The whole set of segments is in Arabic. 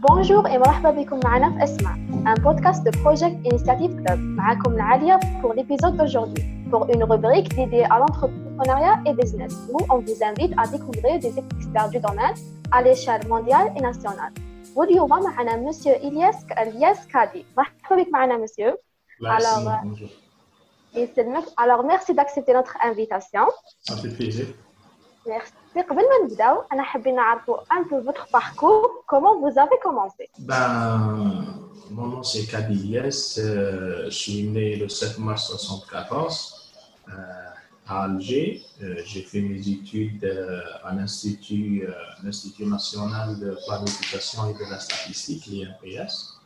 Bonjour et مرحبا بكم معنا في اسمع un podcast de Project Initiative Club معاكم Nalia pour l'épisode d'aujourd'hui pour une rubrique dédiée à l'entrepreneuriat et business où on vous invite à découvrir des experts du domaine à l'échelle mondiale et nationale واليوم معنا monsieur Ilyas Ilyas Kadi مرحبا بك معنا monsieur alors يسلمك alors merci d'accepter notre invitation ça fait plaisir Merci. Avant de commencer, je voudrais un peu votre parcours. Comment vous avez commencé? Ben, Mon nom, c'est Kadiès. Euh, je suis né le 7 mars 1974 euh, à Alger. Euh, j'ai fait mes études à l'Institut, l'Institut national de planification et de la statistique, l'INPS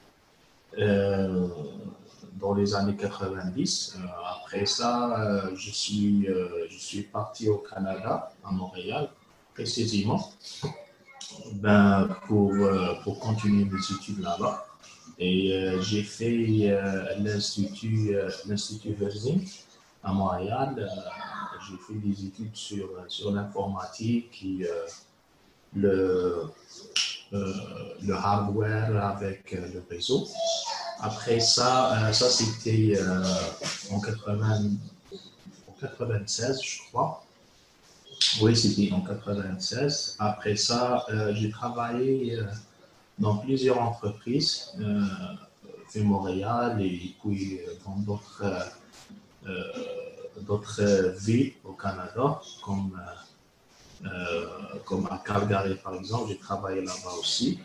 dans les années 90. après ça, je, suis, je suis parti au Canada, à Montréal, précisément, ben, pour, euh, pour continuer mes études là-bas. Et euh, j'ai fait euh, l'institut l'Institut Virgin à Montréal. j'ai fait des études sur, sur l'informatique et le, le hardware avec le réseau. Après ça, ça c'était en, 80, en 96, je crois. Oui, c'était en 96. Après ça, euh, j'ai travaillé euh, dans plusieurs entreprises, euh, Montréal et puis dans d'autres d'autres villes au Canada, comme, comme à Calgary par exemple. J'ai travaillé là-bas aussi,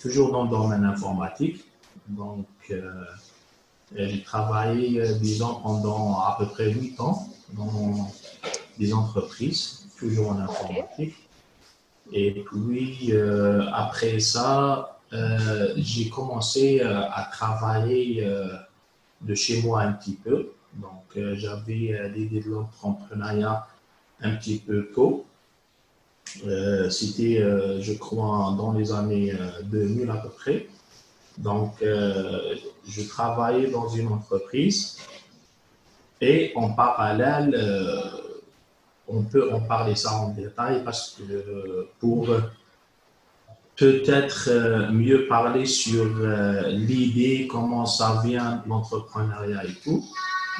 toujours dans le domaine informatique. Donc, j'ai travaillé, disons, pendant à peu près 8 ans dans des entreprises, toujours en informatique. Et puis, euh, après ça, euh, j'ai commencé euh, à travailler de chez moi un petit peu. Donc, j'avais l'idée de l'entrepreneuriat un petit peu tôt. C'était, je crois, dans les années 2000 à peu près. Donc, je travaillais dans une entreprise et en parallèle, on peut en parler ça en détail parce que euh, pour peut-être euh, mieux parler sur euh, l'idée, comment ça vient l'entrepreneuriat et tout.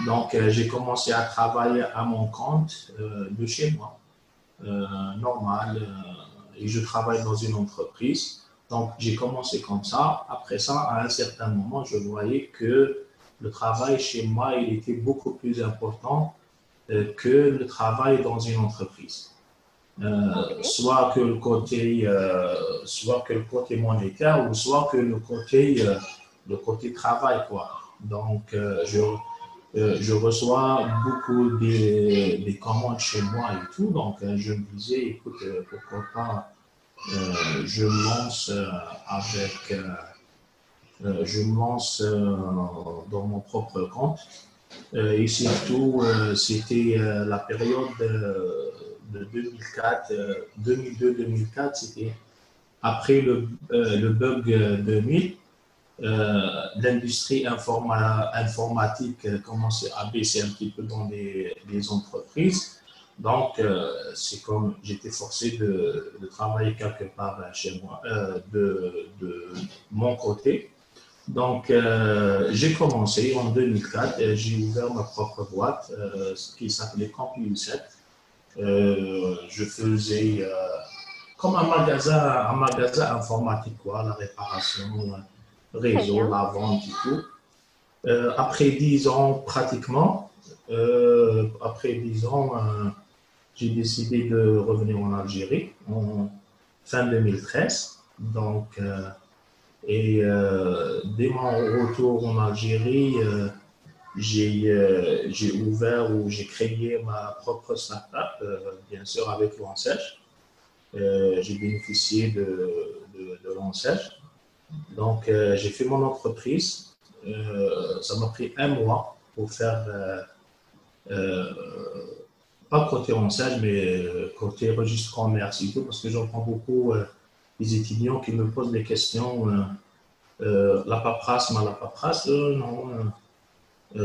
Donc, j'ai commencé à travailler à mon compte de chez moi, normal, et je travaille dans une entreprise. Donc, j'ai commencé comme ça. Après ça, à un certain moment, je voyais que le travail chez moi, il était beaucoup plus important euh, que le travail dans une entreprise. Euh, soit que le côté euh, soit que le côté monétaire ou soit que le côté le côté travail quoi donc je je reçois beaucoup des, des, commandes chez moi et tout donc je me disais écoute pourquoi pas je me lance avec je me lance dans mon propre compte euh, et surtout, euh, c'était euh, la période de 2004, 2002-2004, c'était après le, bug 2000. l'industrie informatique commençait à baisser un petit peu dans les entreprises. Donc, c'est comme j'étais forcé de, de, travailler quelque part chez moi, de, de, mon côté. Donc, euh, j'ai commencé en 2004, et j'ai ouvert ma propre boîte euh, qui s'appelait Campus 7. Euh, je faisais euh, comme un magasin, un magasin informatique, quoi, la réparation, le réseau, la vente et tout. après dix ans, pratiquement, après dix ans, j'ai décidé de revenir en Algérie en fin 2013. Donc, et euh, dès mon retour en Algérie, euh, euh, j'ai ouvert ou j'ai créé ma propre startup, bien sûr avec l'ONSEJ. j'ai bénéficié de, de, de Donc, j'ai fait mon entreprise. ça m'a pris un mois pour faire, pas côté ONSEJ, mais côté registre commerce et tout, parce que j'entends beaucoup les étudiants qui me posent des questions. Euh, euh, la paperasse, mais la paperasse, euh, non.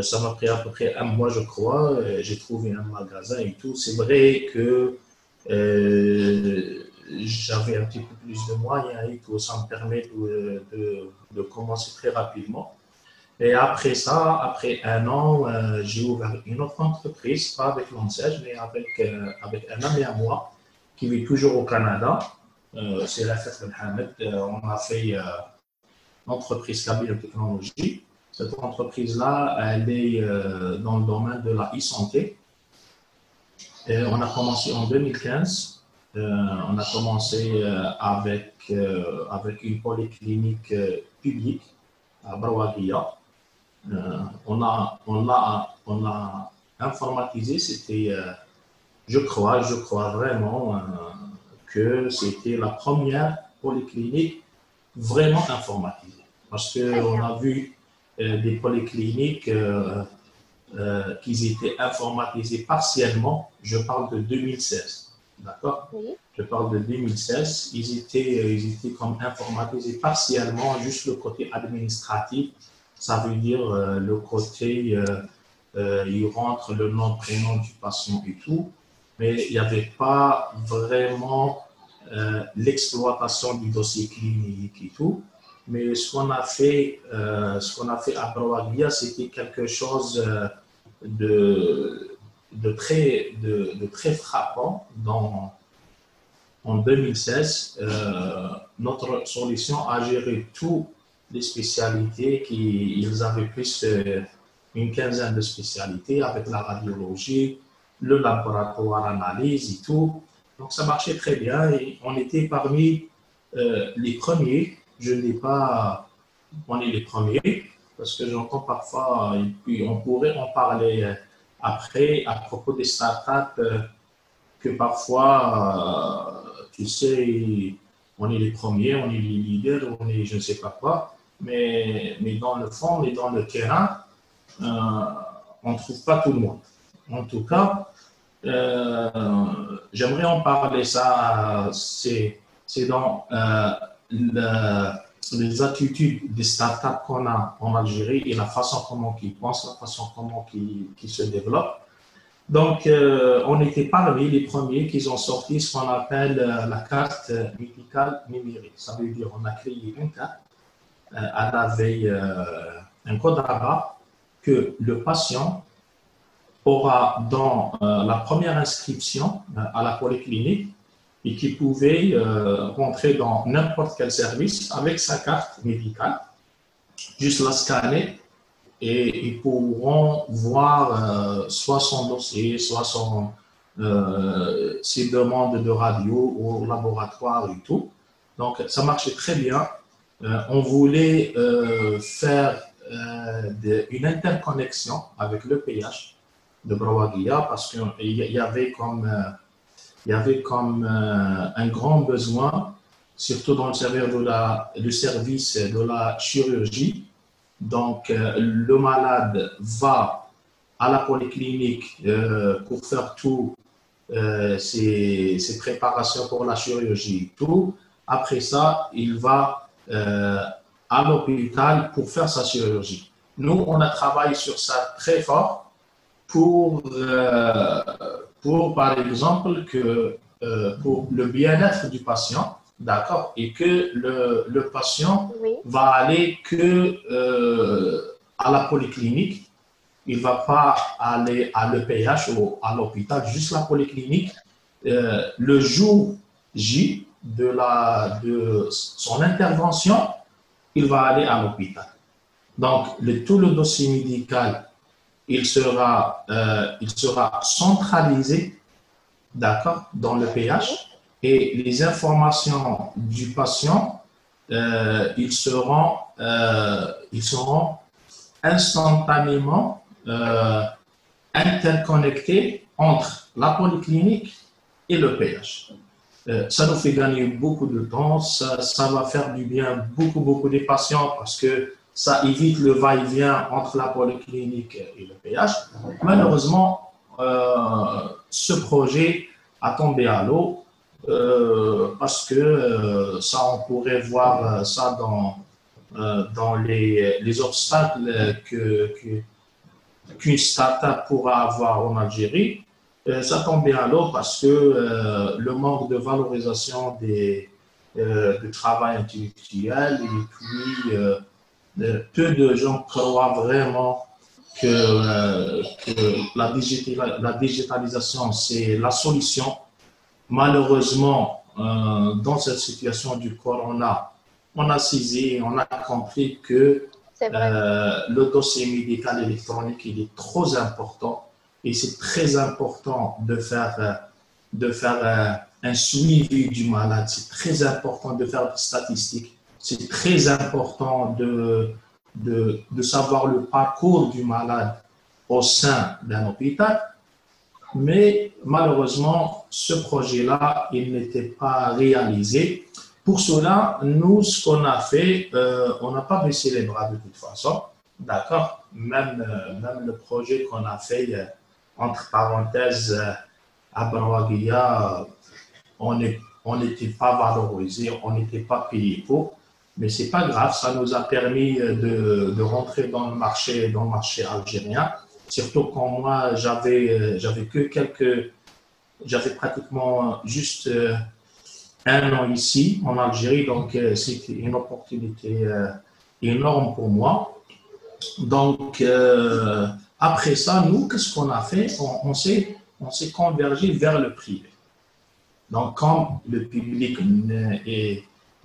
ça m'a pris à peu près un mois, je crois. J'ai trouvé un magasin et tout. C'est vrai que j'avais un petit peu plus de moyens et tout, ça me permet de, de commencer très rapidement. Et après ça, après un an, euh, j'ai ouvert une autre entreprise, pas avec l'ANSEJ, mais avec, euh, avec un ami à moi qui vit toujours au Canada. Euh, c'est la fête Mohamed. on a fait l'entreprise Kabyle Technologie. Cette entreprise-là, elle est dans le domaine de la e-santé. on a commencé en 2015. on a commencé avec, avec une polyclinique publique à Brawagia. Euh, on, a, on, a, on a informatisé, c'était, euh, je crois, je crois vraiment euh, que c'était la première polyclinique vraiment informatisée. Parce qu'on a vu des polycliniques qui étaient informatisées partiellement. Je parle de 2016. D'accord? Je parle de 2016. Ils étaient, ils étaient comme informatisés partiellement, juste le côté administratif ça veut dire euh, le côté, euh, euh, il rentre le nom, prénom du patient et tout, mais il n'y avait pas vraiment l'exploitation du dossier clinique et tout. Mais ce qu'on a fait, ce qu'on a fait à Brawagia, c'était quelque chose de, de, très, de très frappant dans, en 2016, notre solution a géré tout des spécialités qui, ils avaient plus euh, une quinzaine de spécialités avec la radiologie, le laboratoire analyse et tout. Donc ça marchait très bien et on était parmi euh, les premiers. Je n'ai pas, on est les premiers parce que j'entends parfois, et puis on pourrait en parler euh, après à propos des startups que parfois, tu sais, on est les premiers, on est les leaders, on est je ne sais pas quoi mais, mais dans le fond et dans le terrain, euh, on ne trouve pas tout le monde. En tout cas, euh, j'aimerais en parler. Ça, c'est dans euh, les attitudes des startups qu'on a en Algérie et la façon comment ils pensent, la façon comment ils, se développent. Donc, on était parmi les premiers qui ont sorti ce qu'on appelle la carte médicale numérique. Ça veut dire on a créé une carte un code rabat que le patient aura dans euh, la première inscription euh, à la polyclinique et qui pouvait euh, rentrer dans n'importe quel service avec sa carte médicale, juste la scanner et ils pourront voir soit son dossier, soit son, ses demandes de radio au laboratoire et tout. Donc ça marchait très bien. Euh, on voulait euh, faire euh, une interconnexion avec le PH de Brawagia parce qu'il y avait comme, il y avait comme un grand besoin, surtout dans le service de la, service de la chirurgie. Donc, le malade va à la polyclinique pour faire tout ses, ses, préparations pour la chirurgie. Tout. Après ça, il va euh, à l'hôpital pour faire sa chirurgie. Nous, on a travaillé sur ça très fort pour, euh, pour par exemple, que euh, pour le bien-être du patient, d'accord, et que le, le patient va aller que à la polyclinique, il ne va pas aller à l'EPH ou à l'hôpital, juste la polyclinique. le jour J, de, son intervention, il va aller à l'hôpital. Donc, le, tout le dossier médical, il sera, euh, centralisé, d'accord, dans le PH, et les informations du patient, euh, ils, seront, euh, ils seront instantanément interconnectés entre la polyclinique et le PH. Euh, ça nous fait gagner beaucoup de temps, ça, va faire du bien beaucoup, beaucoup des patients parce que ça évite le va-et-vient entre la polyclinique et le PH. Malheureusement, euh, ce projet a tombé à l'eau euh, parce que ça, on pourrait voir ça dans, dans les, les, obstacles que, qu'une startup pourra avoir en Algérie. Ça tombe bien alors parce que le manque de valorisation des, du travail intellectuel et puis peu de gens croient vraiment que, que la, la, digitalisation, c'est la solution. Malheureusement, dans cette situation du corona, on a saisi, on a compris que euh, le dossier médical électronique, il est trop important et c'est très important de faire, euh, de faire euh, un suivi du malade. C'est très important de faire des statistiques. C'est très important de, de, de savoir le parcours du malade au sein d'un hôpital. Mais malheureusement, ce projet-là, il n'était pas réalisé pour cela, nous, ce qu'on a fait, euh, on n'a pas baissé les bras de toute façon. D'accord? Même, même le projet qu'on a fait, entre parenthèses, à Brawagia, on n'était on pas valorisé, on n'était pas payé pour. Mais c'est pas grave, ça nous a permis de, de, rentrer dans le marché, dans le marché algérien. Surtout quand moi, j'avais, j'avais que quelques, j'avais pratiquement juste un an ici en Algérie, donc euh, c'était une opportunité euh, énorme pour moi. Donc, euh, après ça, nous, qu'est-ce qu'on a fait? On, s'est convergé vers le privé. Donc, quand le public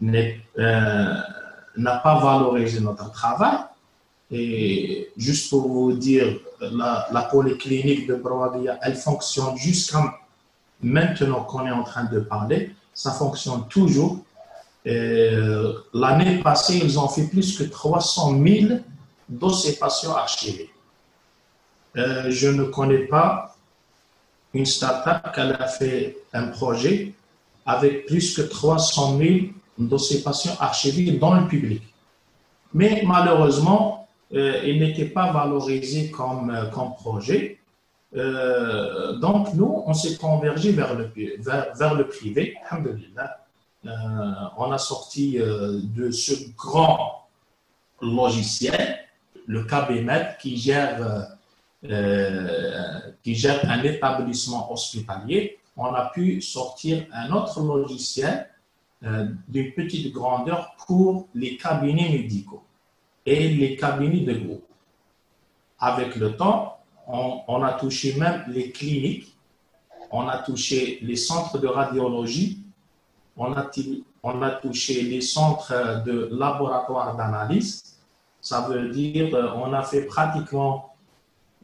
n'a pas valorisé notre travail, et juste pour vous dire, la, polyclinique de Broadia, elle fonctionne jusqu'à maintenant qu'on est en train de parler ça fonctionne toujours. Euh, l'année passée, ils ont fait plus que 300 000 dossiers patients archivés. Euh, je ne connais pas une startup qui a fait un projet avec plus que 300 000 dossiers patients archivés dans le public. Mais malheureusement, euh, il n'était pas valorisé comme, comme projet. Euh, donc, nous, on s'est convergé vers le, vers, le privé. Euh, on a sorti euh, de ce grand logiciel, le KBMED, qui gère, qui gère un établissement hospitalier. On a pu sortir un autre logiciel d'une petite grandeur pour les cabinets médicaux et les cabinets de groupe. Avec le temps, on, a touché même les cliniques, on a touché les centres de radiologie, on a, touché les centres de laboratoire d'analyse. Ça veut dire on a fait pratiquement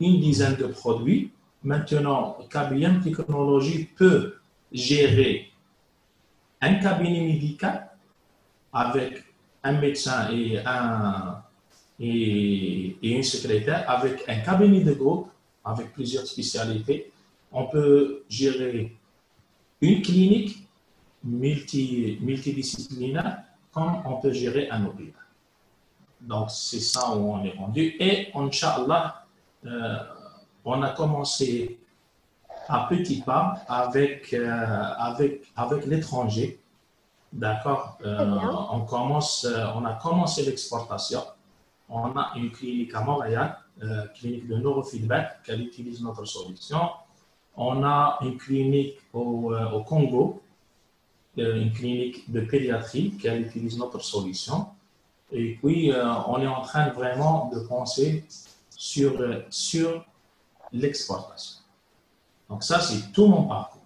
une dizaine de produits. Maintenant, KBM Technologie peut gérer un cabinet médical avec un médecin et un, une secrétaire, avec un cabinet de groupe avec plusieurs spécialités. On peut gérer une clinique multi, multidisciplinaire comme on peut gérer un hôpital. Donc, c'est ça où on est rendu. Et, Inch'Allah, euh, on a commencé à petits pas avec, euh, avec, avec l'étranger. D'accord? Euh, on, commence, on a commencé l'exportation. On a une clinique à Montréal clinique de neurofeedback qui utilise notre solution. On a une clinique au, euh, Congo, une clinique de pédiatrie qui utilise notre solution. Et puis, on est en train vraiment de penser sur, sur l'exportation. Donc ça, c'est tout mon parcours.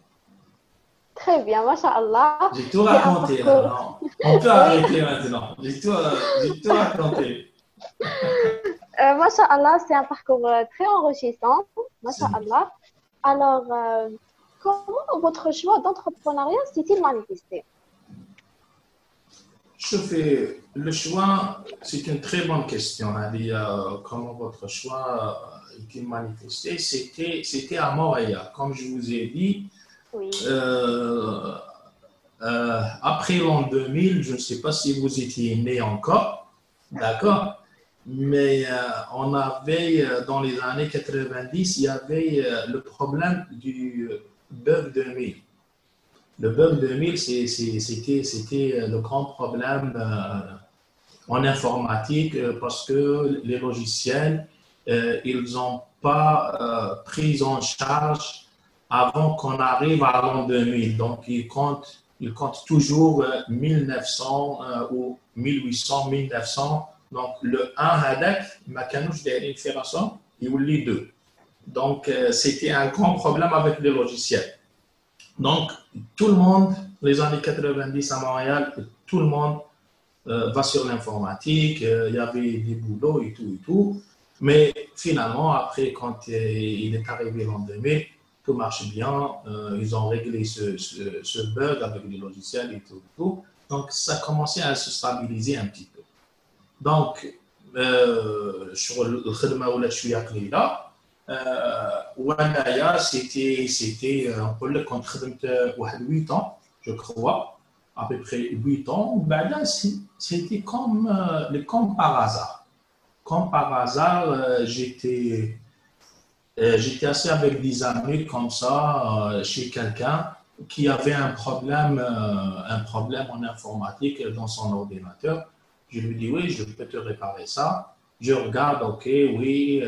Très bien, Allah. J'ai tout raconté. On peut arrêter maintenant. J'ai tout, tout raconté. Euh, Allah, c'est un parcours euh, très enrichissant. Allah. Alors, euh, comment votre choix d'entrepreneuriat s'est-il manifesté? Je fais le choix, c'est une très bonne question. comment votre choix est manifesté? C'était, c'était à Montréal, comme je vous ai dit. Oui. après l'an 2000, je ne sais pas si vous étiez né encore, d'accord? Mais euh, on avait, euh, dans les années 90, il y avait euh, le problème du bug 2000. Le bug 2000, c'était le grand problème en informatique parce que les logiciels, ils n'ont pas pris en charge avant qu'on arrive à l'an 2000. Donc, il compte, il compte toujours 1900 ou 1800, 1900. Donc, le 1 hadak, ma canouche derrière il lit 2. Donc, c'était un grand problème avec les logiciels. Donc, tout le monde, les années 90 à Montréal, tout le monde euh, va sur l'informatique, euh, il y avait des boulots et tout et tout. Mais finalement, après, quand euh, il est arrivé l'an 2000, tout marche bien. ils ont réglé ce, bug avec les logiciels et tout, et tout. Donc, ça a commencé à se stabiliser un petit peu. Donc, sur le khidma ou la là, وانايا سيتي سيتي نقول لك كنت خدمت واحد 8 ans je crois, à peu près 8 ans ومن بعد سيتي كوم كوم باغ هازار كوم باغ هازار j'étais euh, assis avec des amis comme ça euh, chez quelqu'un qui avait un problème, euh, un problème en informatique dans son ordinateur. Je lui dis oui, je peux te réparer ça. Je regarde, ok, oui,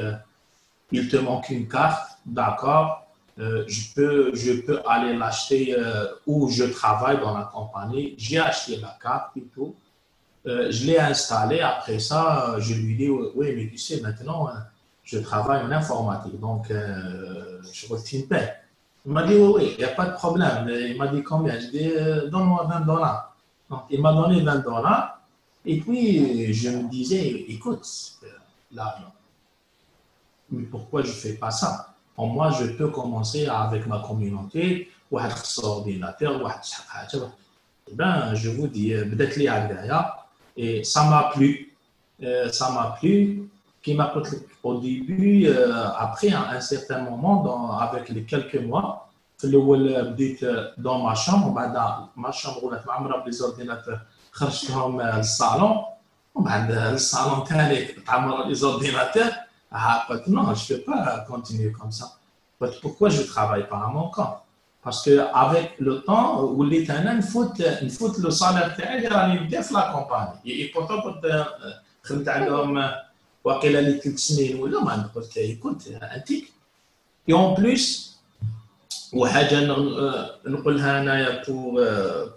il te manque une carte, d'accord. Euh, je, peux, je peux aller l'acheter euh, où je travaille dans la compagnie. J'ai acheté la carte et tout. Euh, je l'ai installé. Après ça, je lui dis Oui, mais tu sais, maintenant, je travaille en informatique. Donc, je retire paix. Il m'a dit Oui, il n'y a pas de problème. Il m'a dit combien? Je dis Donne-moi 20 dollars. Il m'a donné 20 dollars. Et puis, je me disais Écoute, là, mais pourquoi je ne fais pas ça? Pour moi, je peux commencer avec ma communauté, ordinateur, eh ben, je vous dis, euh, et ça m'a plu. Euh, ça m'a plu. Qui m'a au début, euh, après un certain moment, dans, avec les quelques mois, dans ma chambre, bah, dans ma chambre, où l'on a les ordinateurs, je suis le salon, bah, le salon, les ordinateurs, ah, non, je ne peux pas continuer comme ça. Pourquoi je ne travaille pas à mon compte Parce qu'avec le temps, où l'éternel, il faut, il faut le salaire il y la compagnie. Et pourtant, quand خدمت عندهم واقيلا لي ثلاث سنين ولا ما قلت écoute un tic. Et en plus, وحاجه نقولها انايا pour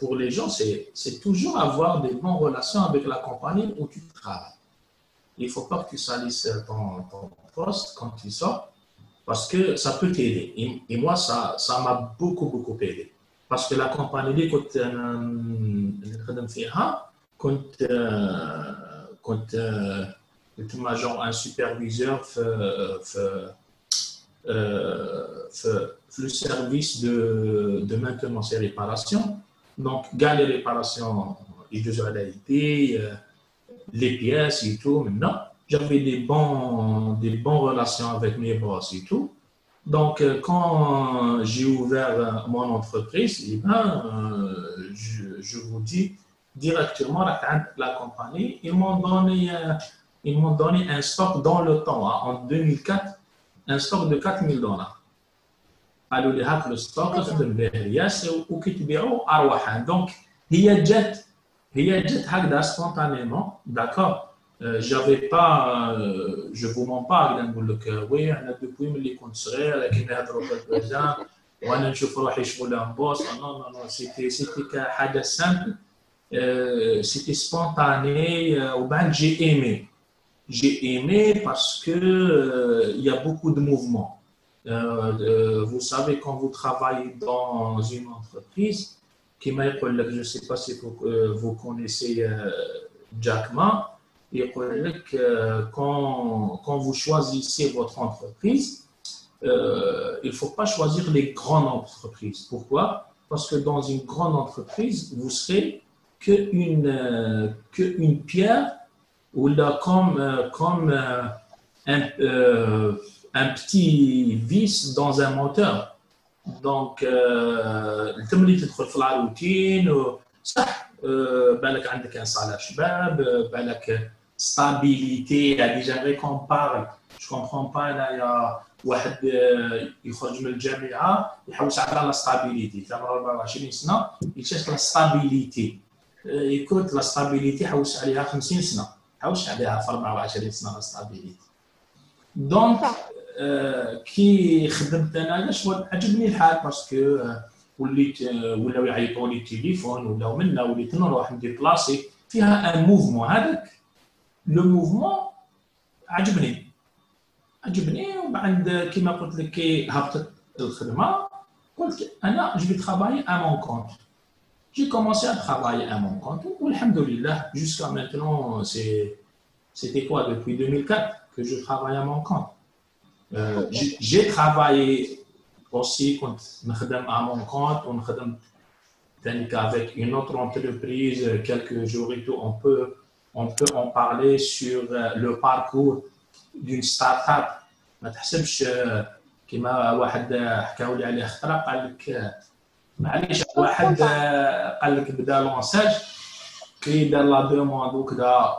pour les gens c'est c'est toujours avoir des bonnes relations avec la compagnie où tu travailles il ne faut pas que tu salisses ton, poste quand tu sors, parce que ça peut t'aider. Et, moi, ça m'a beaucoup, beaucoup aidé. Parce que la compagnie quand un agent, un superviseur, fait, fait, fait le service de, maintenance et réparation, donc, gagne les réparations, il y a les pièces et tout. Maintenant, j'avais des, bons, des bonnes relations avec mes boss et tout. Donc, euh, quand j'ai ouvert euh, mon entreprise, eh ben, euh, je, vous dis directement, la compagnie, ils m'ont donné, ils m'ont donné un stock dans le temps, hein, en 2004, un stock de 4000 dollars. قالوا لي هاك الستوك خدم به رياس وكيتبيعوا ارواحا دونك هي جات réagit spontanément, d'accord. Euh, j'avais pas euh, je vous mens pas je vous que oui on a depuis les concerts qui ah, non non non c'était c'était simple. Euh, c'était spontané euh, au j'ai aimé. J'ai aimé parce que euh, il y a beaucoup de mouvements. Euh, vous savez quand vous travaillez dans une entreprise je ne sais pas si vous, euh, connaissez euh, Jack Ma, il euh, quand, quand vous choisissez votre entreprise, il ne faut pas choisir les grandes entreprises. Pourquoi? Parce que dans une grande entreprise, vous serez qu'une que une pierre ou là, comme, comme un, un petit vis dans un moteur. donc تملي تدخل في la routine صح بالك عندك un salaire شباب بالك stabilité يعني jamais quand on parle je comprends pas انايا واحد يخرج من الجامعة يحوس على la stabilité عمره 24 سنة يكتشف la stabilité يكوت la stabilité حوس عليها 50 سنة. حوش عليها في 24 سنة la stabilité donc كي خدمت أنا شغل عجبني الحال parce que وليت ولاو يعيطوا لي التليفون ولاو منا وليت نروح ن déplacer فيها en mouvement هذاك le mouvement عجبني عجبني وبعد كيما قلت لك كي هبطت الخدمة قلت أنا جو في ترافاي ا مون كونت j'ai commencé à travailler à mon compte. Alhamdulillah, jusqu'à maintenant, c'était quoi Depuis 2004 que je travaille à mon compte. Euh, j'ai travaillé aussi quand à mon compte, on avec une autre entreprise, quelques jours et tout, on peut, on peut en parler sur euh, le parcours d'une start-up. ما تحسبش كما واحد حكاوا لي عليه خطره قال لك معليش واحد قال لك بدا لونساج كي دار لا دوموند وكذا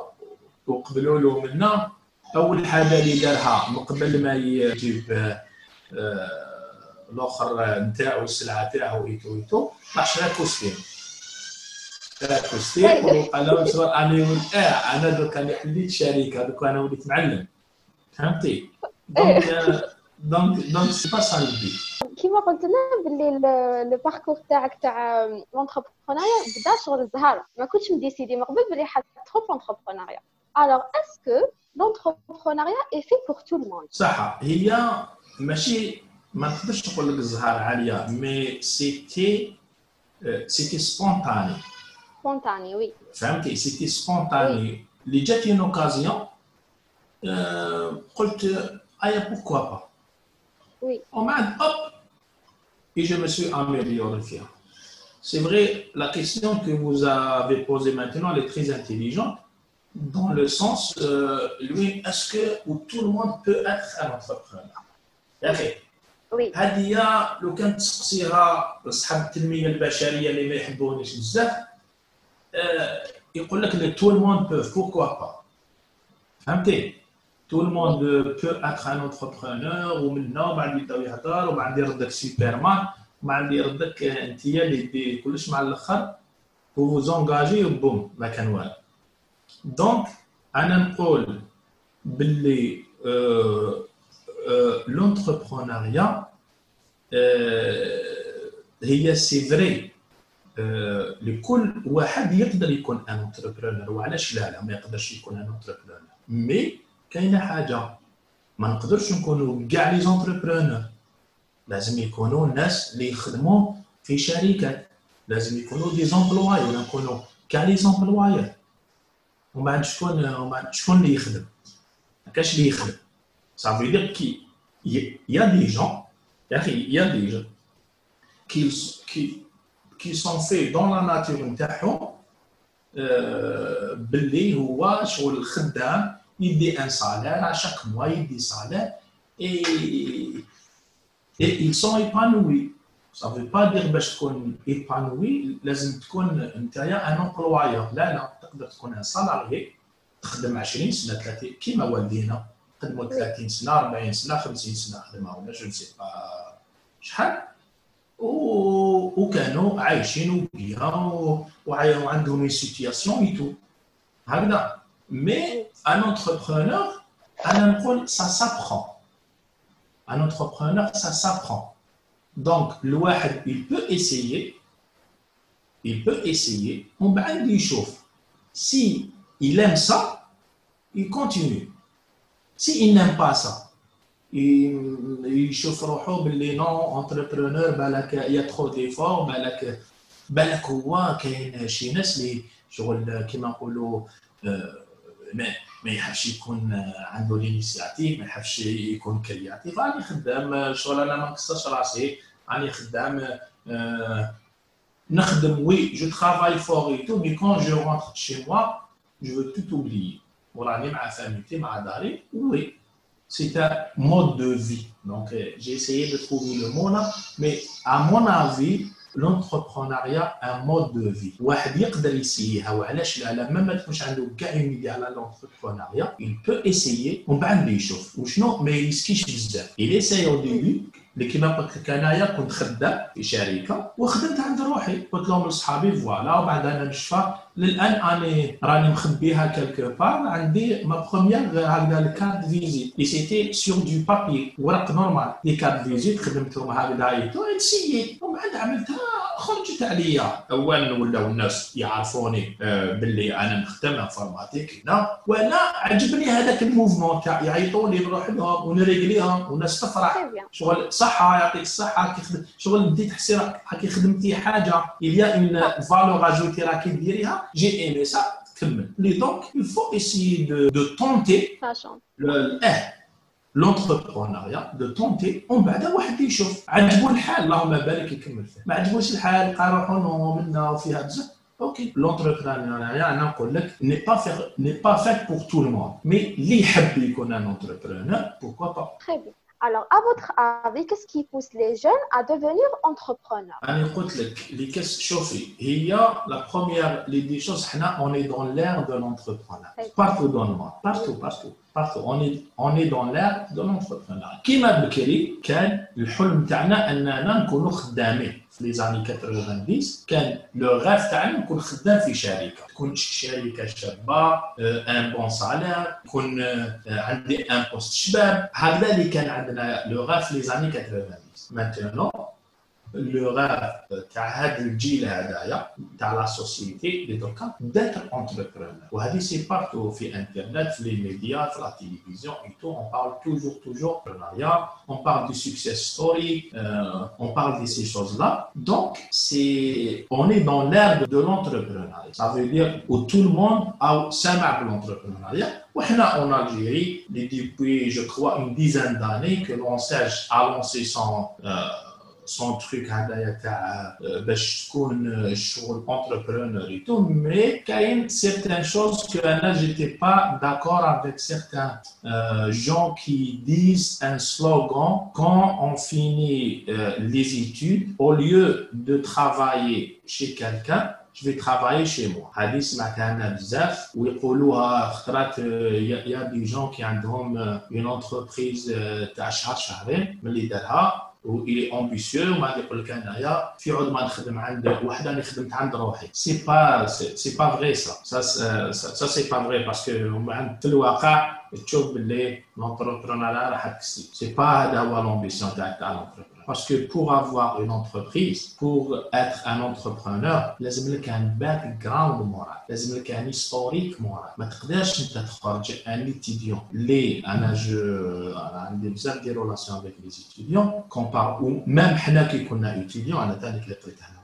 وقبلوا له منا أول حاجة اللي دارها من قبل ما يجيب آه، الآخر نتاعو السلعة تاعو et tout et tout. راح شرا costume شرا costume وقال له صبر أنا آه أنا دوك أنا حليت شركة دوك أنا وليت معلم. فهمتي؟ donc donc donc c'est pas ça كيما قلت لنا باللي le parcours تاعك تاع l'entrepreneuriat بدأ شغل الزهر ما كنتش م décidée من قبل باللي حتدخل في l'entrepreneuriat الوغ اسكو لونتربرونيا اي في بور تو الموند صح هي ماشي ما نقدرش نقول لك الزهر عاليه مي سيتي سيتي سبونتاني سبونتاني وي فهمتي سيتي سبونتاني اللي جاتني اون اوكازيون قلت ايا بوكوا با Oui. On m'a hop, et je me suis amélioré. C'est vrai, la question que vous avez posée maintenant, elle est très intelligente, dans le sens, euh, lui, est-ce que où tout le monde peut être un entrepreneur okay. Oui. هذه لو كانت تسقسيها اصحاب التنميه البشريه اللي ما يحبونيش بزاف يقول لك tout le monde peut pourquoi pas فهمتي tout le monde peut être un entrepreneur ومن هنا بعد يبداو يهضر ومن بعد يردك سوبرمان ومن بعد يردك انت اللي دير كلش مع الاخر وزونجاجي وبوم ما كان والو donc أنا نقول باللي l'entrepreneuriat هي c'est vrai لكل واحد يقدر يكون un entrepreneur وعلاش لا لا ما يقدرش يكون un entrepreneur mais كاينة حاجة ما نقدرش نكونوا كاع les entrepreneurs لازم يكونوا الناس اللي يخدموا في شركات لازم يكونوا des employés ولا نكونوا كاع les employeurs ومن بعد شكون ومن شكون اللي يخدم. ما كاش اللي يخدم. ça veut dire qu'il y a des gens أخي y a des gens qui qui qui sont faits dans la nature نتاعهم باللي هو شغل الخدام il chaque mois, il dit salaire, et, et ils sont épanouis. Ça ne veut pas dire باش تكون épanoui لازم تكون انت ان امبلوايور لا لا تقدر تكون ان سالاري تخدم 20 سنه 30 كيما والدينا خدموا 30 سنه 40 سنه 50 سنه خدمه ولا جو سي با شحال وكانوا عايشين وبيها وعندهم اون سيتياسيون اي تو هكذا Mais un entrepreneur, ça s'apprend. Un entrepreneur, ça s'apprend. Donc, le il peut essayer, il peut essayer, on va lui chauffe. Si il aime ça, il continue. Si il n'aime pas ça, il chauffe le non entrepreneur il y a trop d'efforts بالك بالك هو كاين شي ناس اللي شغل كيما نقولوا ما يحبش يكون عنده l'initiative ما يحبش يكون créatif راني خدام شغل أنا ما نقصرش راسي راني خدام آه نخدم وي جو ترافاي فور اي تو مي كون جو رونتر شي موا جو تو توبليي وراني مع فاميتي مع داري وي c'est un mode de vie. Donc, j'ai essayé de trouver le mot là, mais à mon avis, لونتربرونيا ان مود دو في واحد يقدر يسييها وعلاش لا لا ما تكونش عنده كاع اون ايدي على لونتربرونيا il peut essayer ومن بعد يشوف وشنو ما يسكيش بزاف il essaye au début اللي كيما قلت لك أنايا كنت خدام في شركة وخدمت عند روحي. قلت لهم لصحابي voilà. وبعد أنا نشفى. للآن أني راني مخبيها quelque part. عندي ma première هكذا ال carte visite et c'était sur du papier ورق normal les cartes visite خدمتهم هكذا نسيت ومن بعد عملتها. خرجت عليا اولا ولاو الناس يعرفوني آه، باللي أنا نخدم informatique هنا. وأنا عجبني هذاك ال mouvement تاع يعيطوا لي نروح لهم ونريقليهم والناس تفرح شغل صحة يعطيك الصحه شغل بديت تحسي راكي خدمتي حاجة elle a une valeur ajoutée راكي ديريها j'ai aimé ça Mais donc, il faut essayer de, de tenter le, l'entrepreneuriat de tenter ومن بعد واحد يشوف عجبو الحال اللهم بارك يكمل فيه ما عجبوش الحال لقى روحو منا وفيها بزاف اوكي l'entrepreneuriat انا نقول لك n'est pas fait n'est pas fait pour tout le monde mais اللي يحب يكون un entrepreneur pourquoi pas très bien Alors, à votre avis, qu'est-ce qui pousse les jeunes à devenir entrepreneurs La première des choses, on est dans l'ère de l'entrepreneuriat. Partout dans le monde, partout, partout. Est, on est dans l'ère de l'entrepreneuriat. كيما بكري كان الحلم تاعنا اننا نكونوا خدامين في لي زاني 90 كان لو غاف تاعنا نكون خدام في شركه تكون شركه شابه ان بون سالير يكون عندي ان بوست شباب هذا اللي كان عندنا لو غاف في لي زاني 90 مانتونو لو غاف تاع هذا الجيل هذايا تاع لا سوسيتي اللي دركا داتر اونتربرونور وهذه سي بارتو في انترنت في لي ميديا في لا تيليفزيون اي تو اون بارل توجور توجور entrepreneuriat on parle du success story euh, on parle de ces choses là donc c'est on est dans l'ère de l'entrepreneuriat ça veut dire où tout le monde a سامع بالentrepreneuriat وحنا en Algérie depuis je crois une dizaine d'années que l'ONSEG a lancé son euh, son truc هذايا تاع باش تكون الشغل entrepreneur et tout mais كاين certaines choses que انا j'étais pas d'accord avec certains euh, gens qui disent un slogan quand on finit euh, les études au lieu de travailler chez quelqu'un je vais travailler chez moi هذه سمعتها انا بزاف ويقولوها خطرات يا دي جون كي عندهم une entreprise تاع شهر شهرين من اللي دارها وإلي امبيسيو وما غادي يقول لك انايا في عود ما نخدم عند واحد راني خدمت عند روحي. c'est pas c'est pas vrai ça ça c'est pas vrai parce que في الواقع تشوف باللي l'entrepreneur راح تكسب. c'est pas هذا هو l'ambition تاع تاع لونتربرونور Parce que pour avoir une entreprise, pour être un entrepreneur, لازم لك un background moral, لازم لك un historique moral. ما تقدرش انت تخرج un étudiant اللي انا جو عندي بزاف دي ريلاسيون avec les étudiants compare ou même حنا كي كنا étudiants انا ثاني اللي قريت هنا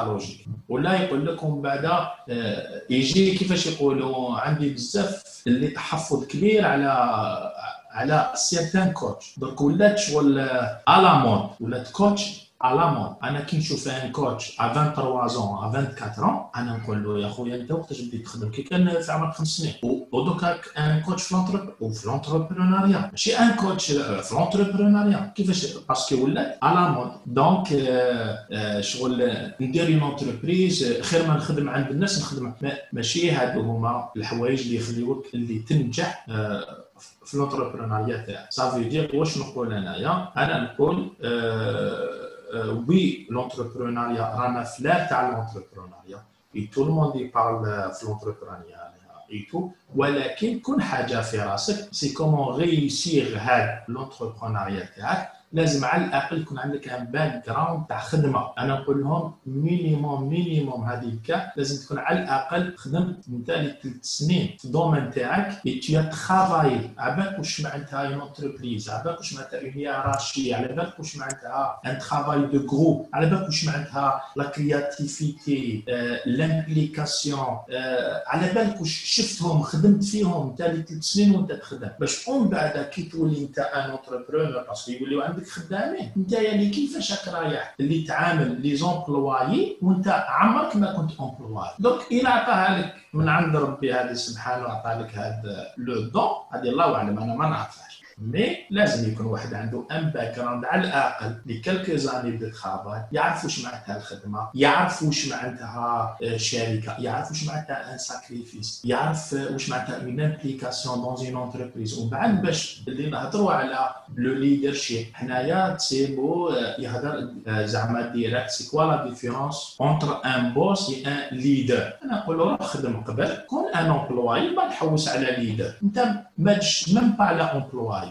لوجيك ولا يقول لكم بعد يجي كيفاش يقولوا عندي بزاف اللي تحفظ كبير على على certains coachs donc ولات شغل à la mode ولات coach à la mode أنا كي نشوف un coach à 23 ans à 24 أنا نقول له يا خويا أنت وقتاش بديت تخدم؟ كي كان في عمرك خمس سنين. ودوكا un coach في وفي l'entrepreneuriat ماشي un coach في l'entrepreneuriat كيفاش؟ parce que ولات à la mode donc شغل ندير une entreprise خير ما نخدم عند الناس نخدم. ماشي هادو هما الحوايج اللي يخليوك اللي تنجح في l'entrepreneuriat تاعك. صافي دير واش نقول أنايا؟ أنا نقول oui l'entrepreneuriat رانا في l'ère تاع l'entrepreneuriat et tout le monde يبارل في l'entrepreneuriat et tout ولكن كون حاجة في راسك c'est comment réussir هاد l'entrepreneuriat تاعك لازم على الأقل يكون عندك un background تاع خدمة. أنا نقول لهم minimum minimum الكا لازم تكون على الأقل خدمت انت ثلاث سنين في ال domaine تاعك. et tu travailles على بالك واش معناتها une على بالك واش معناتها une hiérarchie على بالك واش معناتها un travail de groupe على بالك واش معناتها la créativité l'implication على بالك واش شفتهم خدمت فيهم انت ثلاث سنين وانت تخدم. باش من بعد كي تولي أنت un entrepreneur parce que يوليو عندك عندك خدامين أنت يعني كيفاش راك رايح اللي تعامل les employés وأنت عمرك ما كنت employé donc إلى عطاها لك من عند ربي هذه سبحانه عطا لك هذا le don. هذه الله أعلم أنا ما نعرفهاش mais لازم يكون واحد عنده un back على الأقل quelques années de travail يعرف واش معناتها الخدمة يعرف واش معناتها آه، شركة يعرف واش معناتها un sacrifice يعرف آه، واش معناتها une implication dans une entreprise ومن بعد باش اللي نهضروا على le leadership حنايا تسيبو آه، يهضر زعما direct c'est quoi la différence entre un boss et un leader أنا نقول له خدم قبل كون un employé بعد حوس على leader أنت ما تجيش ميم با على امبلواي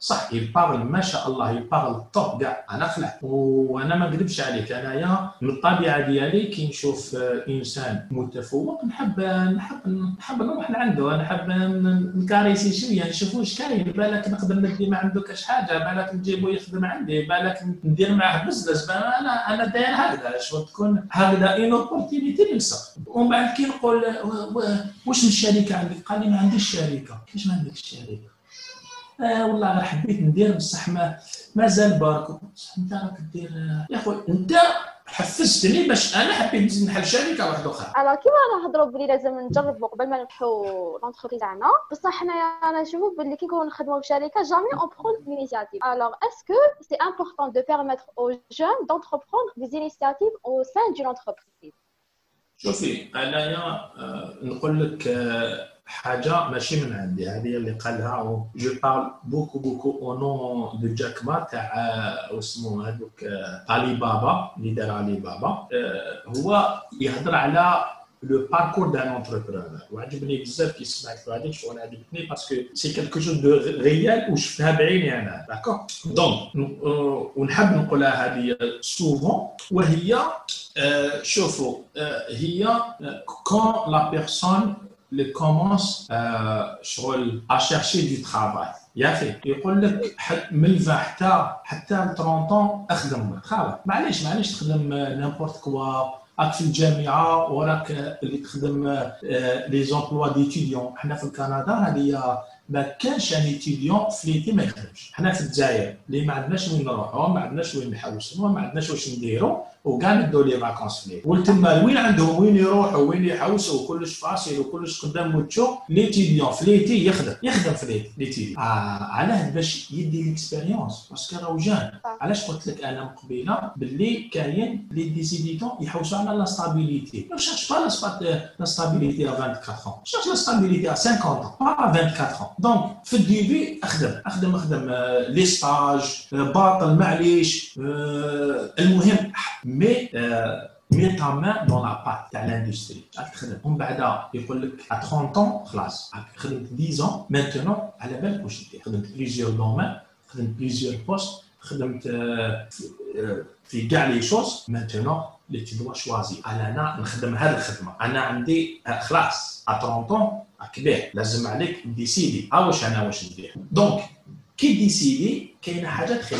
صح يبارل ما شاء الله يبارل توب كاع أنا خلع وأنا ما نكذبش عليك أنايا من الطبيعة ديالي كي نشوف آه، إنسان متفوق نحب نحب نحب نروح لعنده نحب نكاريسي شوية نشوف واش كاين. بالك نقدر ندي ما عنده كاش حاجة بالك نجيبو يخدم عندي بالك ندير معاه business أنا أنا داير هكذا. شو تكون هكذا une opportunité نلصق ومن بعد كي نقول واش من الشركة عندك؟ قال لي ما عنديش شركة. كيفاش ما عندكش شركة؟ آه والله أنا حبيت ندير بصح ما مازال بارك أنت راك دير يا خويا أنت حفزتني باش أنا حبيت نزيد نحل شركه واحدة أخرى على كيما نهضروا بلي لازم نجربوا قبل ما نفتحوا l'entreprise تاعنا بصح حنايا أنا نشوفوا بلي كي نكونوا نخدموا في شركة jamais on prend l'initiative alors est-ce que c'est important de permettre aux jeunes d'entreprendre des initiatives au sein d'une entreprise شوفي أنايا آه، نقول لك آه، حاجة ماشي من عندي. هذه اللي قالها. je parle beaucoup beaucoup au nom de Jack Ma تاع اسمو هذوك علي بابا اللي دار علي بابا هو يهضر على le parcours d'un entrepreneur وعجبني بزاف كي سمعت هذيك شغل عجبتني parce que c'est quelque chose de réel وشفتها بعيني أنا. d'accord donc ونحب نقولها هذه souvent وهي شوفوا هي quand la personne elle commence شغل à chercher du travail أخي يقول لك من 20 حتى حتى 30 أخدم خلاص معليش معليش تخدم n'importe quoi راك في الجامعة وراك اللي تخدم les emplois d'étudiants حنا في كندا هذه ما كانش un étudiant في l'été ما يخدمش. حنا في الجزائر. اللي ما عندناش وين نروحوا ما عندناش وين نحوسوا ما عندناش واش نديروا. وكاع ندو les vacances فيه والتما وين عندهم؟ وين يروحوا؟ وين يحوسوا؟ وكلش فاصل؟ وكلش قدام وجهو l'étudiant في l'été يخدم. يخدم في l'été آه علاه باش يدي l'expérience parce que راهو jeune. علاش قلت لك أنا مقبلة؟ باللي كاين les étudiants يحوسوا على la stabilité ne cherche pas la stabilité à 24 cherche la stabilité à 50 pas 24 donc في ال début أخدم. أخدم أخدم les stages باطل معليش المهم mais mets ta main dans la pâte تاع l'industrie تخدم ومن بعد يقول لك à 30 خلاص راك خدمت 10 maintenant على بالك واش دير خدمت plusieurs domaines خدمت plusieurs postes خدمت في كاع les choses maintenant là tu choisis أنا نخدم هذه الخدمه أنا عندي خلاص à 30 كبير لازم عليك décider ها واش أنا واش ندير donc كي décider كاينة حاجة تخي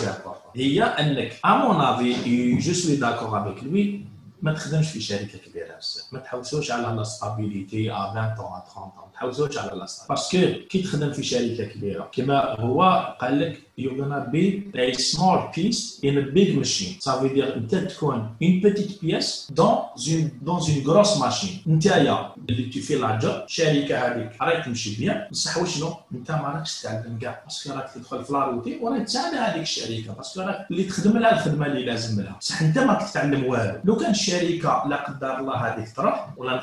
هي انك à mon avis je suis d'accord avec lui ما تخدمش في شركة كبيرة بزاف. ما تحوسوش على la stabilité à 20 ans à 30 ans. ما تحوسوش على la parce que كي تخدم في شركه كبيره كما هو قال لك you're gonna be a small piece in a big machine. Ça dire انت تكون une petite pièce dans une dans une grosse machine. نتايا اللي fais la job الشركة هذيك راهي تمشي bien بصح وشنو انت ما راكش تتعلم كاع parce que راك تدخل في la routine وراك تساعد هذيك الشركة parce que راك اللي تخدم لها الخدمه اللي لازم لها بصح انت ما تتعلم والو لو كان الشركة لا قدر الله هذيك تروح ولا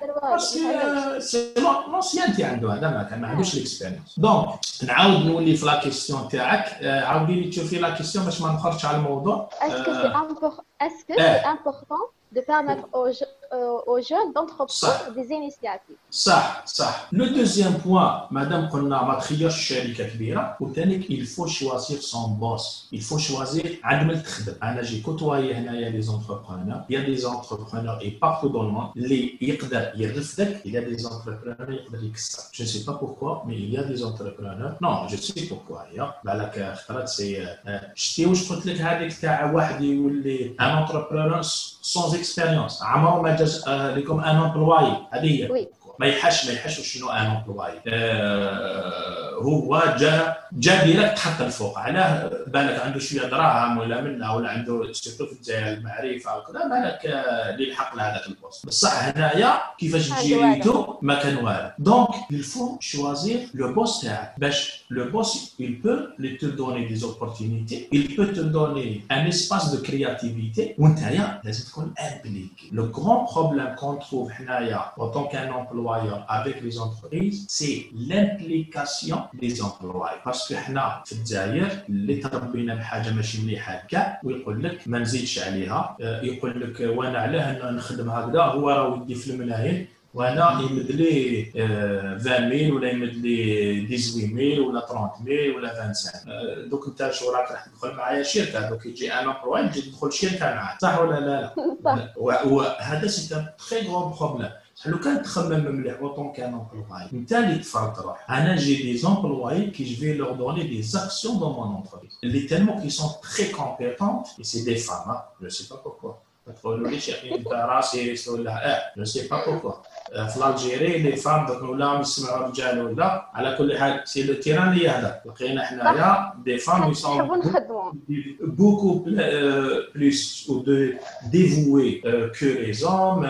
لونسيانتي عنده هذا ما ما عندوش ليكسبيريونس دونك نعاود نولي في لا كيستيون تاعك عاودي لي تشوفي لا كيستيون باش ما نخرجش على الموضوع اسكو سي امبورطون de permettre aux, euh, aux jeunes d'entreprendre des initiatives. صح صح. Le deuxième point, madame قلنا ما تخيرش شركة كبيرة وثاني il faut choisir son boss. Il faut choisir عند من تخدم. أنا جي كوتواي هنايا لي زونتربرونور. Il y a des entrepreneurs et partout dans le monde اللي يقدر يرفدك. Il y a des entrepreneurs يقدر يكسر. Je ne sais pas pourquoi mais il y a des entrepreneurs. Non, je sais pourquoi. يا بالك خطرات سي شتي واش قلت لك هذيك تاع واحد يولي ان entrepreneur sans expérience عمره ما جاز لكم ان امبلواي هذه هي ما يحش ما يحش شنو ان امبلواي هو جا جا ديريكت حط الفوق علاه بالك عنده شويه دراهم ولا منها ولا عنده سيرتو في الجزائر المعرفه وكذا بالك اللي يلحق لهذاك البوست بصح هنايا كيفاش جيريتو ما كان والو دونك الفو شوازير لو بوس تاعك باش لو بوس il peut te donner des opportunités il peut te donner un espace de créativité وانتيا لازم تكون impliqué le grand problème qu'on trouve حنايا en tant qu'un employeur avec les entreprises c'est l'implication des employés parce Que حنا في الجزائر اللي تربينا بحاجة ماشي مليحة كاع ويقول لك ما نزيدش عليها. يقول لك وأنا علاه نخدم هكذا هو راه يدي في الملايين وأنا يمد لي 20 mille ولا يمد لي 18 mille ولا 30 mille ولا 25 دوك انت شو راك راح تدخل معايا شركة؟ دوك يجي أنا بروين تجي تدخل شركة معاك صح ولا لا؟ صح. وهذا c'est un très grand problème لو كان تخمم مليح اوتون كان امبلواي انت اللي تفرض روحك انا جي دي زومبلواي كي جو في لور دوني دي زاكسيون دون مون انتربريز اللي تالمون كي سون تري كومبيتونت اي سي دي فام جو سي با بوركوا تقولوا لي شيخ انت راسي ولا اه جو سي با بوركوا في الجيري لي فام دوك ولاهم يسمعوا رجال ولا. على كل حال سي لو تيراني هذا. لقينا حنايا دي فام يسون beaucoup plus ou de dévouées que les hommes.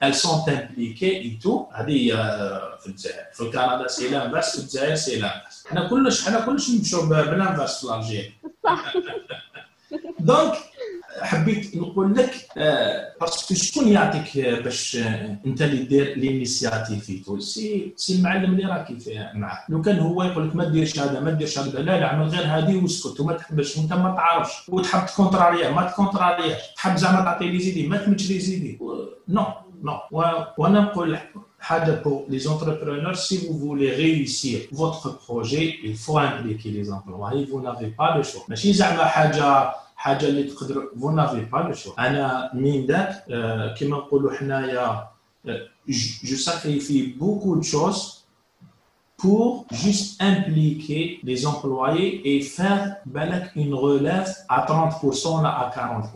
Elles sont impliquées et tout. هذه في الجزائر في كندا c'est l'inverse في الجزائر c'est l'inverse حنا كلش حنا كلش نمشوا ب l'inverse في l'Algérie donc حبيت نقول لك parce que شكون يعطيك باش انت اللي دير l'initiative si si المعلم اللي راكي معاه لو كان هو يقول لك ما ديرش هذا ما ديرش هذا لا لا اعمل غير هذه واسكت وما تحبش وانت ما تعرفش وتحب تكونتراريا ما تكونترارياش تحب زعما تعطي les idées ما تمدش les idées. نو نو. وأنا نقول حاجة pour les entrepreneurs si vous voulez réussir votre projet il faut impliquer les employés vous n'avez pas le choix. حاجه حاجه اللي تقدر فو نافي با لو شو انا من ذاك كيما نقولوا حنايا جو ساكريفي بوكو دو شوز pour juste impliquer les employés et faire بالك une relève à 30% ou à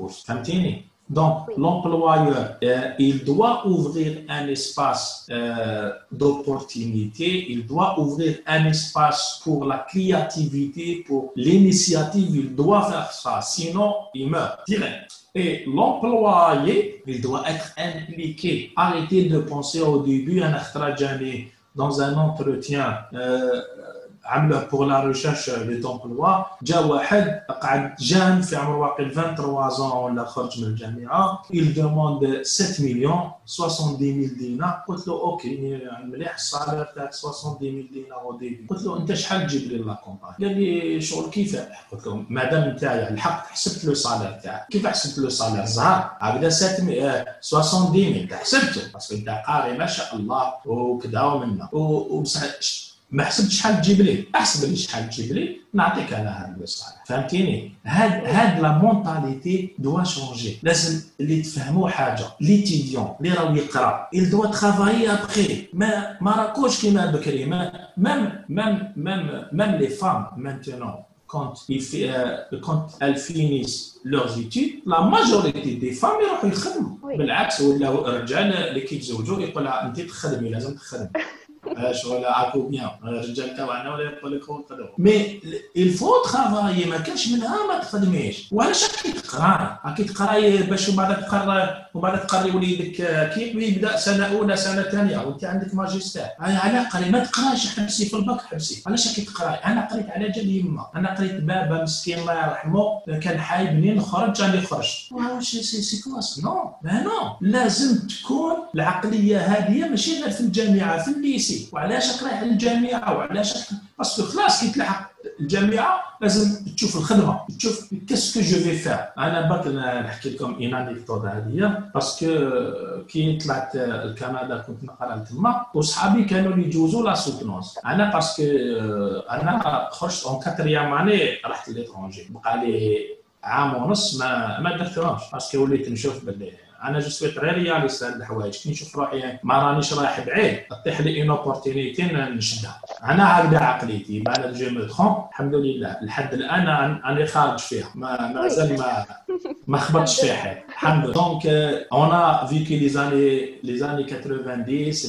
40% فهمتيني Donc, oui. l'employeur, euh, il doit ouvrir un espace euh, d'opportunité, il doit ouvrir un espace pour la créativité, pour l'initiative, il doit faire ça, sinon il meurt direct. Et l'employé, il doit être impliqué. Arrêtez de penser au début, un dans un entretien euh, عمله pour la recherche d'emploi جا واحد قعد جان في عمر واقع 23 ans ولا خرج من الجامعة. Il demande 7 millions 70 000 دينار قلت له أوكي مليح الصالير تاعك 70 000 دينار أو ديبي قلت له أنت شحال تجيب لي لا كومباني قال لي شغل كيف؟ قلت له مادام نتايا الحق حسبت له ال salaire تاعك. كيف حسبت له ال salaire زهر؟ هكذا 70 000 حسبته. parce que انت قاري ما شاء الله. وكذا ومنا وبصح ما حسبت شحال تجيب لي أحسب لي شحال تجيب لي نعطيك أنا هذا ال salaire فهمتيني؟ هاد هاد la mentalité doit changer لازم اللي تفهموا حاجة. l'étudiant اللي راهو يقرأ il doit travailler après. ما ما راكوش كيما بكري. ما même même même même les femmes maintenant quand, il fait, euh, quand elles finissent leurs études, la majorité des femmes يروحوا يخدموا. بالعكس ولا الرجال اللي كيتزوجوا يقول لها أنت تخدمي لازم تخدمي. شغل عاكو bien الرجال تاعنا ولا يقول لك هو mais il faut travailler ما كانش منها ما تخدميش وعلاش راكي تقراي راكي تقراي باش من بعد تقرر ومن بعد وليدك كيف يبدا سنة أولى سنة ثانية وانت عندك ماجستير. أنا على قري ما تقراش حبسي في الباك حبسي علاش راكي تقراي؟ أنا قريت على جال يما. أنا قريت بابا مسكين الله يرحمه كان حابني نخرج راني خرجت. واش c'est classe. non mais non. لازم تكون العقلية هذه ماشي غير في الجامعة في ال lycée. وعلاش رايح للجامعة؟ وعلاش parce que خلاص كي تلحق الجامعة لازم تشوف الخدمة تشوف qu'est-ce que je vais faire أنا برك نحكي لكم une anecdote هذه parce que كي طلعت لكندا كنت نقرأ تما وصحابي كانوا يجوزوا la soutenance أنا parce que أنا خرجت en quatrième année رحت l'étranger بقى لي عام ونص ما ما درتهمش parce que وليت نشوف باللي أنا je suis غير réaliste هاد الحوايج كي نشوف روحي ما رانيش رايح بعيد. طيح لي اون اوبورتينيتي نشدها. أنا هكذا عقليتي. بعد جو مو الحمد لله. لحد الآن أنا خارج فيها. ما مازال ما ما خبطش فيها حاجة الحمد لله. دونك اون ا فيكي لي زاني لي زاني 90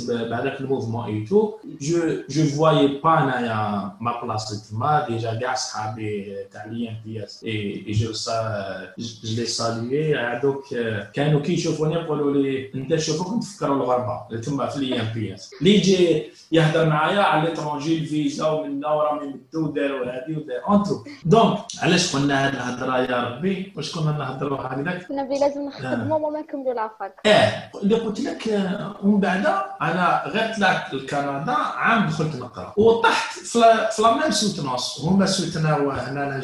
بهذاك الموفمون اي تو جو جو فوايي با أنايا ما بلاص تما ديجا كاع صحابي تاع لي ام بي اس اي جو سا جو لي ساليي هذوك كانوا كي يشوفوني يقولوا لي أنت شوفوك نتفكروا الغربة تما في ال INPS اللي يجي يهضر معايا على l'étranger الفيزا ومنا وراهم يمدوا وداروا هذه وداروا اونتو donc علاش قلنا هذه الهضرة يا ربي؟ واش كنا نهضروا هكذاك؟ كنا بلي لازم نخدموا وما نكملوا la fac آه اللي قلت لك ومن بعد أنا غير طلعت لكندا عام دخلت نقرا وطحت في la même soutenance. هما سوتناو هنا أنا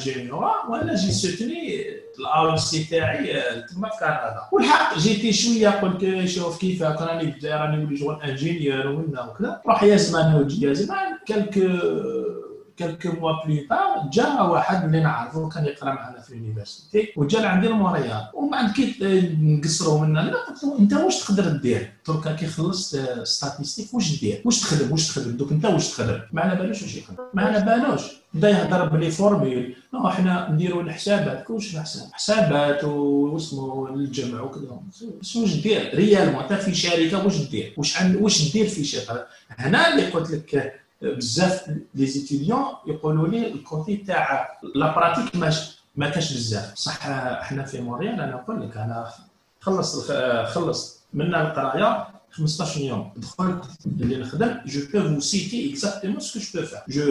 وأنا جي سوتني الاو سي تاعي تما في كندا والحق جيتي شوية قلت شوف كيف راني راني ولي شغل انجينيور ومنا وكذا. روح يا زمان وجي يا زمان كلك كلك موا بلي بار جا واحد اللي نعرفه كان يقرأ معنا في اليونيفرسيتي وجا لعندي لموريال ومن بعد كي نقصروا منا لا قلت له أنت واش تقدر دير؟ دركا كي خلصت ستاتيستيك واش دير؟ واش تخدم واش تخدم؟ دوك أنت واش تخدم؟ ما على بالوش واش يخدم؟ ما على بالوش. بدا يهضر بلي formule نو حنا نديروا الحسابات. كلش الحساب؟ حسابات واسمو الجمع وكذا. واش دير؟ réellement أنت في شركة واش دير؟ واش واش دير في شركة؟ هنا اللي قلت لك بزاف les étudiants يقولوا لي ال côté تاع la pratique ما كاش بزاف. صح إحنا في مونريال أنا نقول لك أنا خلص خلص منا القراية 15 يوم دخلت اللي نخدم جو بو فو سيتي اكزاكتومون سكو جو بو فار جو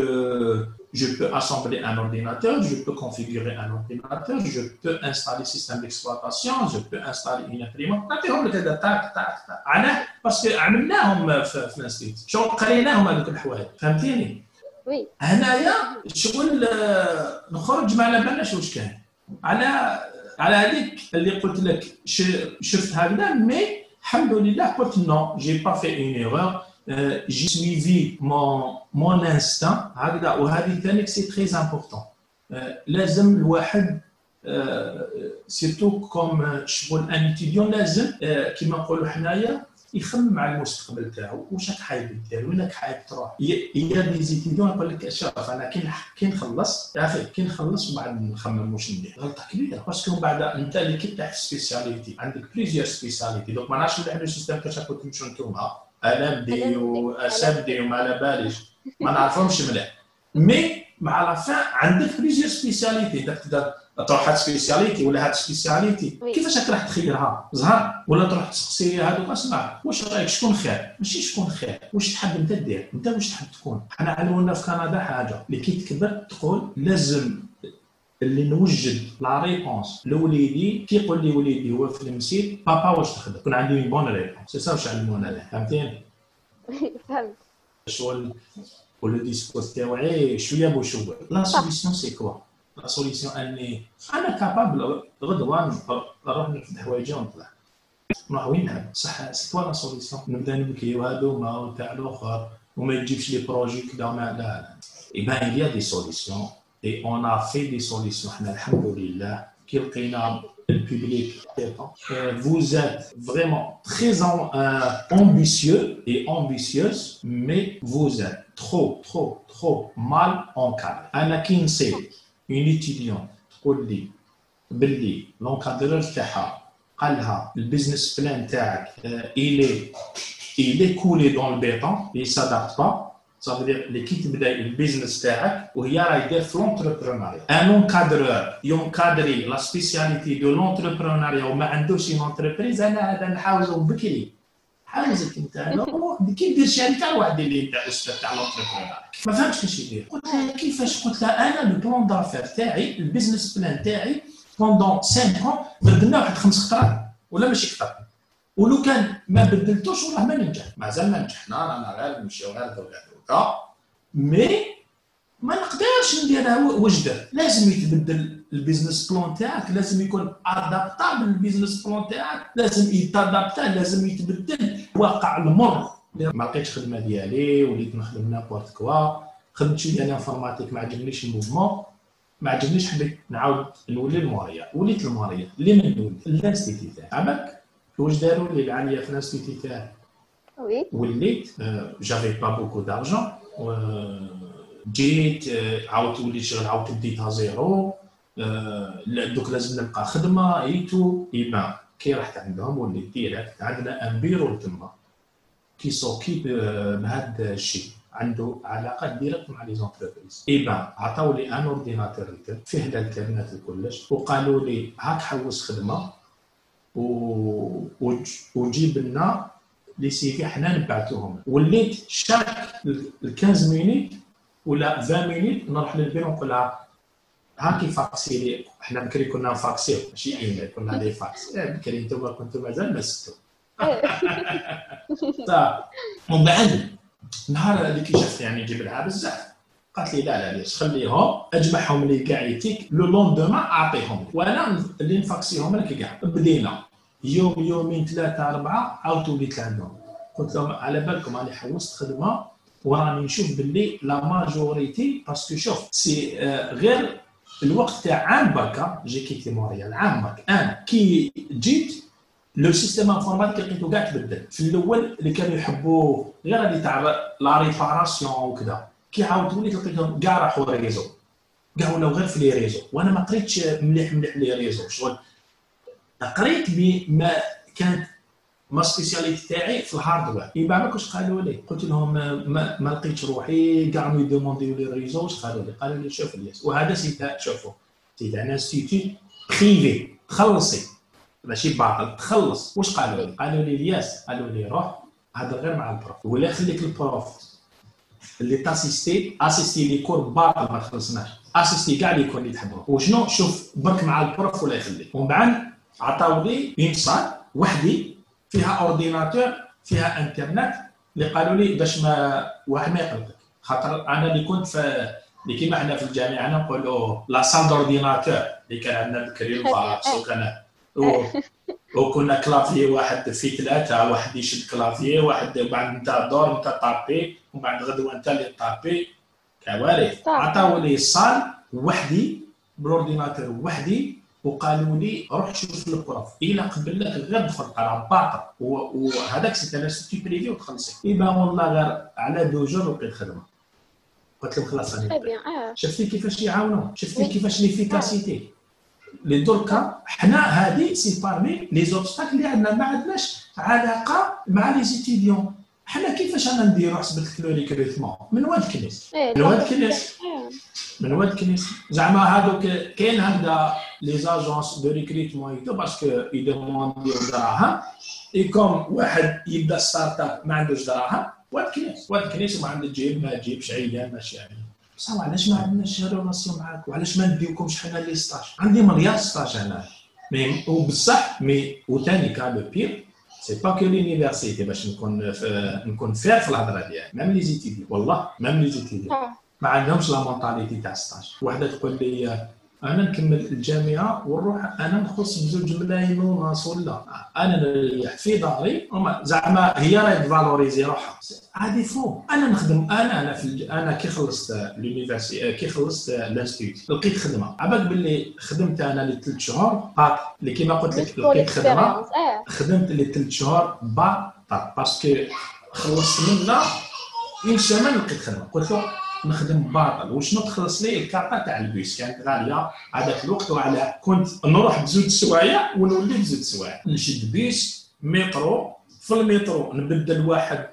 je peux assembler un ordinateur, je peux configurer un ordinateur, je peux installer système d'exploitation, je peux installer une imprimante. نعطيهم لك هذا تاك تاك تاك علاه باسكو عملناهم في, في الانستيتيوت شغل قريناهم هذوك الحوايج فهمتيني؟ وي هنايا شغل نخرج ما على بالناش واش كان على على هذيك اللي قلت لك شفت هكذا مي الحمد لله قلت نو جي با في اون ايرور j'ai suivi mon, mon instinct هكذا وهذه ثاني سي تري امبورطون لازم الواحد سيرتو كوم شغل ان اتيديون لازم كيما نقولوا حنايا يخمم على المستقبل تاعو واش راك حاب دير وين راك حاب تروح. هي des étudiants يقول لك شوف أنا كي كي نخلص la fac كي نخلص وبعد نخمم واش ندير. غلطة كبيرة parce que من بعد أنت اللي كي تاع spécialité عندك plusieurs spécialités donc ما نعرفش نحن ال système كيفاش راكم تمشوا نتوما؟ انبدي واسبدي وما على باليش. ما نعرفهمش مليح. mais à la fin عندك plusieurs spécialités تقدر تروح هاد spécialité ولا هاد spécialité؟ كيفاش راح تخيرها؟ زهر ولا تروح تسقسي هذوك اسمع واش رأيك؟ شكون خير؟ ماشي شكون خير. واش تحب انت دير؟ انت واش تحب تكون؟ حنا علمونا في كندا حاجة اللي كي تكبر تقول لازم اللي نوجد la réponse لوليدي كي يقول لي وليدي هو في المسير بابا واش تخدم؟ يكون عندي une bonne réponse c'est ça واش علمونا فهمتيني؟ فهمت. شغل ولو discours تاوعي شوية بوشويه لا سوليسيون سي كوا سوليسيون اني انا كابابل غدوه نروح نرفد حوايجي ونطلع نروح وين نحب صح سي كوا لا سوليسيون نبدا نبكي وهذوما وتاع الاخر وما تجيبش لي بروجي كذا ما لا لا يبان il y a des solutions et on a fait des solutions حنا الحمد لله كي لقينا الببليك vous êtes vraiment très euh, ambitieux et ambitieuse mais vous êtes trop trop trop mal encadré انا كي Une étudiante تقول لي باللي l'encadreur تاعها قالها ال business plan تاعك il est coulé dans le béton il s'adapte pas. صافي اللي كي تبدا ال business تاعك وهي راهي داير في l'entrepreneuriat un encadreur يونكادري la spécialité de l'entrepreneuriat وما عندوش une entreprise أنا هذا نحاوزو بكري حاوزك انت كي دير شركه واحد اللي انت أستاذ تاع l'entrepreneuriat ما فهمتش كيفاش يدير. قلت لها كيفاش؟ قلت لها أنا ال plan d'affaires تاعي ال business plan تاعي pendant 5 بدلنا واحد خمس خطرات ولا ماشي كثر ولو كان ما بدلتوش والله ما ننجح مازال ما نجحنا رانا غير نمشيو غير دوكا دوكا mais ما نقدرش نديرها وجده لازم يتبدل ال business plan تاعك لازم يكون adaptable ال business plan تاعك لازم يتأدابتا لازم يتبدل واقع المر. ما لقيتش خدمة ديالي وليت نخدم n'importe quoi. خدمت شوية l'informatique ما عجبنيش le mouvement ما عجبنيش حبيت نعاود نولي لموريال وليت لموريال اللي من نولي؟ l'institut تاعي عمك واش داروا لي العالية في l'institut تاعي oui. وليت j'avais pas beaucoup d'argent جيت عاودت وليت شغل عاودت بديتها à zéro. دوك لازم نلقى خدمة et tout eh ben كي رحت عندهم وليت direct عندنا un bureau تما qui s'occupe بهذا الشيء. عنده علاقه directe مع les entreprises eh ben عطاو لي un ordinateur فيه الكابينات الكلش وقالوا لي هاك حوس خدمة. و... وجيب لنا les CV حنا نبعثوهم. وليت chaque 15 minutes ولا 20 minutes نروح للبيرو نقول لها هاكي فاكسي لي. حنا بكري كنا فاكسيو ماشي؟ ايميل كنا les fax بكري أنتم كنتم مازال ما ستو ومن بعد نهار اللي كي شفت يعني جبلها بزاف. قالت لي لا لا ليش؟ خليهم أجمعهم لي كاع يتيك. le lendemain أعطيهم. وأنا اللي نفاكسيهم لك كاع بدينا. يوم يومين ثلاثة أربعة عاودت وليت عندهم قلت لهم على بالكم راني حوست خدمة وراني نشوف باللي la majorité parce que شوف c'est غير الوقت تاع عام بركا j'ai quitté موريال عام برك أنا كي جيت le système informatique لقيتو كاع تبدل. في الأول اللي كانوا يحبوه غير اللي تاع la réparation وكذا. كي عاود وليت لقيتهم كاع راحوا réseau كاع ولاو غير في les réseaux. وأنا ما قريتش مليح مليح les réseaux. شغل؟ قريت ما كانت ma spécialité تاعي في ال hardware يبا ما كنتش قالوا لي. قلت لهم ما, ما لقيتش روحي. كاع نو يدومونديو les réseaux واش قالوا لي؟ قالوا لي شوف الياس. وهذا سي شوفوا. c'est تاع institut privé تخلصي. ماشي باطل. تخلص. واش قالوا لي؟ قالوا لي الياس. قالوا لي روح. هذا غير مع ال prof. ولا خليك ال prof. اللي تأسيستي أسيستي les cours باطل ما تخلصناش. أسيستي كاع les cours اللي تحبهم وشنو؟ شوف برك مع ال prof ولا يخليك. ومن بعد عطاو لي une وحدي فيها ordinateur فيها انترنت اللي قالوا لي باش ما واحد ما يقلقك خاطر أنا اللي كنت في اللي كيما حنا في الجامعة نقولوا la salle d'ordinateurs اللي كان عندنا بكري الفاكس وكان وكنا clavier واحد في ثلاثة واحد يشد clavier واحد بعد انت دور انت طابي ومن بعد غدوة انت اللي طابي. كوارث عطاو لي ال salle وحدي ب l'ordinateur وحدي. وقالوا لي روح شوف ال prof إلا قبل لك غير دخل راه باطل وهذاك سيت أنا privé وتخلصي. ايبا والله غير على deux jours لقيت خدمة. قلت لهم خلاص راني شفتي كيفاش يعاونوا شفتي كيفاش l'efficacité لي دركا حنا هذه c'est parmi les obstacles اللي عندنا. ما عندناش علاقة مع les étudiants حنا كيفاش أنا نديرو حسب le recrutement من واد كنيس. من واد كنيس. من واد كنيس. زعما هذوك كاين هكذا les agences de recrutement et tout parce que يدومونديو دراهم et comme واحد يبدا start-up ما عندوش دراهم واد كنيس واد كنيس وما عندك تجيب ما تجيبش عيان ماشي عيان بصح علاش ما عندناش relation معاك وعلاش ما نديوكمش حنا les stages عندي مليار stage أنا mais وبصح mais وثاني كا le pire c'est pas que l'université باش نكون نكون fair في الهضرة ديالي. même les étudiants والله même les étudiants ما عندهمش la mentalité تاع stage وحده تقول لي أنا نكمل الجامعة ونروح أنا نخلص بزوج ملايين ونص ولا؟ أنا نريح في داري زعما هي راهي تفالوريزي روحها. هذه faux أنا نخدم. أنا أنا في أنا كي خلصت l'université كي خلصت l'institut لقيت خدمة. عباك باللي خدمت أنا لثلاث شهور باطل اللي كيما قلت لك لقيت خدمة. خدمت لثلاث شهور باطل parce que خلصت منا une semaine لقيت خدمة. قلت له نخدم باطل. وشنو تخلص لي؟ الكارطه تاع البيس. كانت غالية هذاك الوقت وعلى كنت نروح بزوج سوايع ونولي بزوج سوايع. نشد بيس مترو في المترو نبدل واحد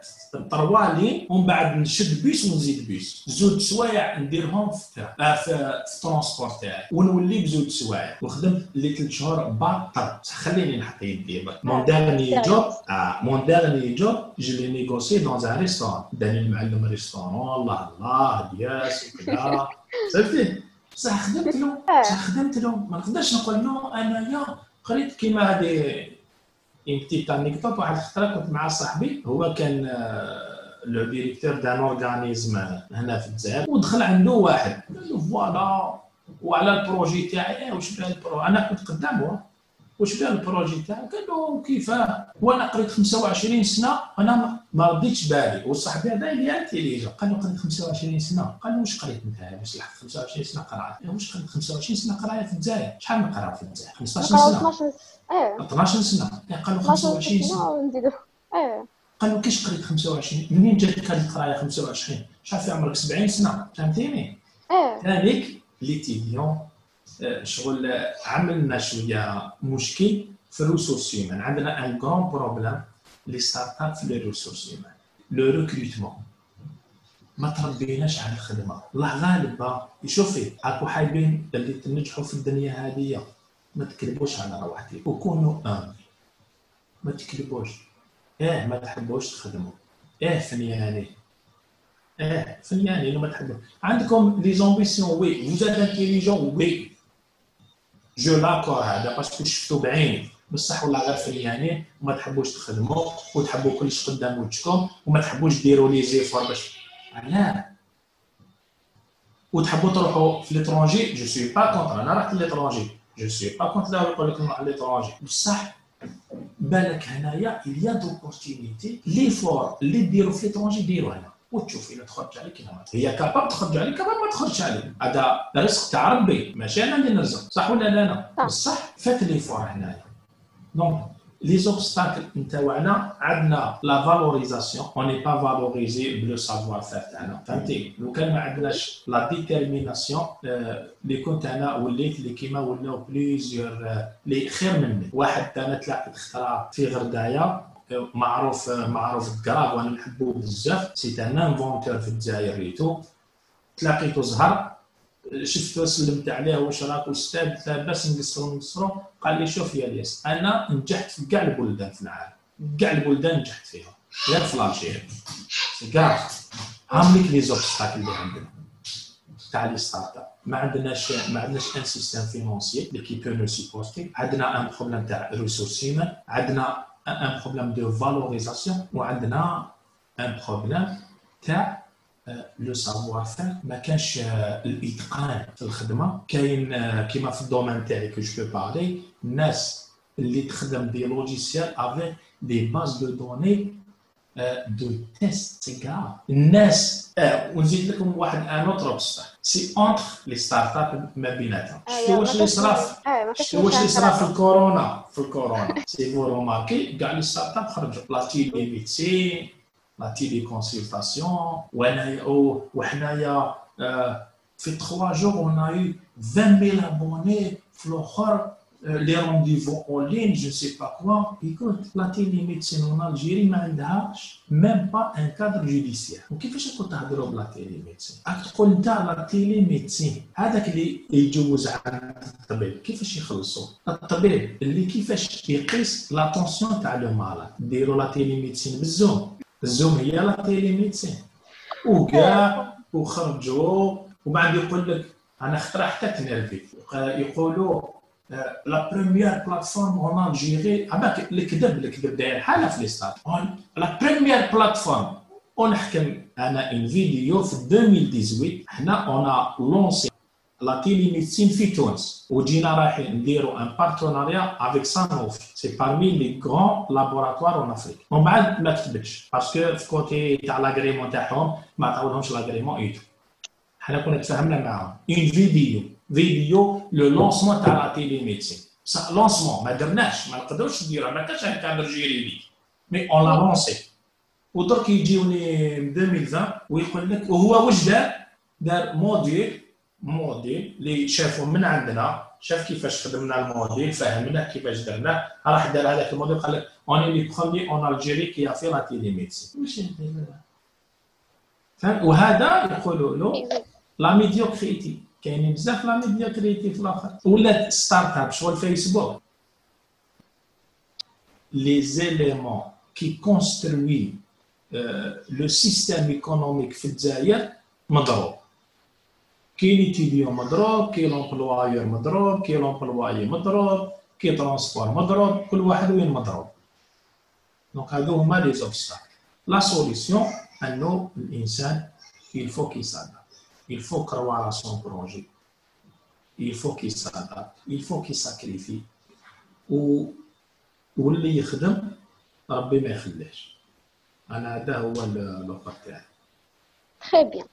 طروالي ومن بعد نشد بيس ونزيد بيس. زوج سوايع نديرهم في آه ال transport تاعي ونولي بزوج سوايع. وخدمت لي ثلاث شهور باطل خليني نحط يدي mon dernier job آه mon dernier job je l'ai négocié dans un restaurant داني المعلم restaurant الله الله ياس وكذا. صافي بصح خدمت له بصح خدمت له. ما نقدرش نقول له انايا قريت كيما هذه une petite anecdote واحد الخطره كنت مع صاحبي هو كان le directeur d'un organisme هنا في الجزائر. ودخل عنده واحد. قال له voilà وعلى ال projet تاعي واش بها ال pro؟ أنا كنت قدامه واش بها ال projet تاعك قال له كيفاه وأنا قريت 25 سنة أنا ما رديتش بالي. وصاحبي هذا اللي intelligent قال له قريت 25 سنة. قال له واش قريت انت باش لحقت 25 سنة قرايه واش قريت 25 سنة قرايه في الجزائر؟ شحال نقرا في الجزائر؟ 15 سنة. إيه. 12 سنة. قال له 25 سنة إيه. قال له كيش قريت 25 منين جاتك هذه القرايه 25 شحال في عمرك؟ 70 سنة. فهمتيني؟ إيه. هذيك les étudiants شغل عملنا شوية مشكل في ال ressources عندنا un grand problème les start-up les ressources humaines لو ما تربيناش على الخدمة. الله غالب شوفي هاكو حايبين اللي تنجحوا في الدنيا هذه ما تكذبوش على روحتي. وكونوا ان ما تكذبوش. آه ما تحبوش تخدموا. آه فنياني آه فنياني ما تحبوا عندكم les ambitions oui vous êtes intelligents oui je l'accorde هذا parce que شفتو بعيني بصح ولا غير فنيانين وما تحبوش تخدموا وتحبوا كلش قدام وجهكم وما تحبوش ديروا les efforts باش لا وتحبوا تروحوا في l'étranger je suis pas contre أنا رحت l'étranger je suis pas contre يقول لك نروح l'étranger بصح بالك هنايا il y a d'opportunités اللي ديروا في l'étranger ديروا هنا. وتشوف إلا تخرج عليك الا هي capable تخرج عليك capable ما تخرجش عليك. هذا رزق تاع ربي ماشي أنا اللي نرزق صح ولا لا أنا؟ بصح faites l'effort هنايا. donc les obstacles نتاعنا عندنا la valorisation on est pas valorisé par le savoir-faire تاعنا فهمتي لو كان ما عندناش la détermination لي كون تاعنا وليت اللي كيما ولاو plusieurs لي خير مني واحد أنا تلاقيت اخترع في غردايه معروف معروف grave وأنا نحبو بزاف c'est un inventeur في الجزائر ريتو تلاقيتو زهر شفتو سلمت عليه واش راك أستاذ لاباس نقصرو نقصرو قال لي شوف يا الياس أنا نجحت في كاع البلدان في العالم. كاع البلدان نجحت فيها. غير في l'Algérie كاع هامليك les obstacles اللي عندنا. تاع les start-up ما عندناش ما عندناش un système financier اللي qui peut nous supporter عندنا un problème تاع ressources عندنا un problème de valorisation وعندنا un problème تاع le savoir-faire ما كانش الاتقان في الخدمه كاين كيما في ال domaine تاعي que je parlais الناس اللي تخدم des logiciels avec des bases de données de test c'est grave الناس ونزيد لكم واحد un autre بصح c'est entre les start-up ما بيناتهم شتو واش اللي صرا شتو واش اللي صرا في الكورونا في الكورونا si vous remarquez كاع les start-up خرجوا la télémédecine لا تيلي كونسلتاسيون وانايا وحنايا في 3 جور اون اي 20000 ابوني في الاخر les rendez-vous en ligne, je ne sais pas quoi. Écoute, la télémédecine en Algérie ما عندهاش même pas un cadre judiciaire. وكيفاش تقول تهضروا بلا تيليميدسين؟ راك تقول انت لا تيليميدسين هذاك اللي يجوز عند الطبيب كيفاش يخلصوا؟ الطبيب اللي كيفاش يقيس لاتونسيون تاع لو مالاد ديروا لا تيليميدسين بالزوم الزوم هي لا تيليميدسين وكاع وخرجوا وبعد يقول لك أنا خطره حتى تنرفي. يقولوا لا بروميير بلاتفورم اون الجيري عباك الكذب الكذب داير حالة في ليستات لا بروميير بلاتفورم ونحكم أنا ان فيديو في 2018 حنا اون لونسي لا تيلي ميديسين في تونس وجينا رايحين نديروا ان بارتناريا افيك سانوفي سي بارمي لي غران لابوراتوار اون افريك ومن بعد ما كتبتش باسكو في كوتي تاع لاغريمون تاعهم ما عطاولهمش لاغريمون ايتو حنا كنا تفاهمنا معاهم اون فيديو فيديو لو لونسمون تاع لا تيلي ميديسين بصح لونسمون ما درناش ما نقدروش نديروها ما كانش ان كادر جيريديك مي اون لا لونسي ودرك يجيوني 2020 ويقول لك وهو واش دار دار موديل موديل اللي شافوا من عندنا شاف كيفاش خدمنا الموديل فهمنا كيفاش درناه راح دار هذاك الموديل قال لك اوني لي برومي اون الجيري كي في لا تيلي ميدسين ماشي وهذا يقولوا له la médiocrité كاينين بزاف la médiocrité في الآخر. ولات start-up شغل فيسبوك les éléments qui construisent le système économique في الجزائر مضروب. كي l'étudiant مضروب كي l'employeur مضروب كي l'employé مضروب كي transport مضروب كل واحد وين مضروب donc هادو هما les obstacles la solution انه الانسان il faut qu'il s'adapte. Il faut croire à son projet. Il faut qu'il s'adapte. Il faut qu'il sacrifie. و واللي يخدم ربي ما يخليش أنا هذا هو l'offre تاعي Très bien.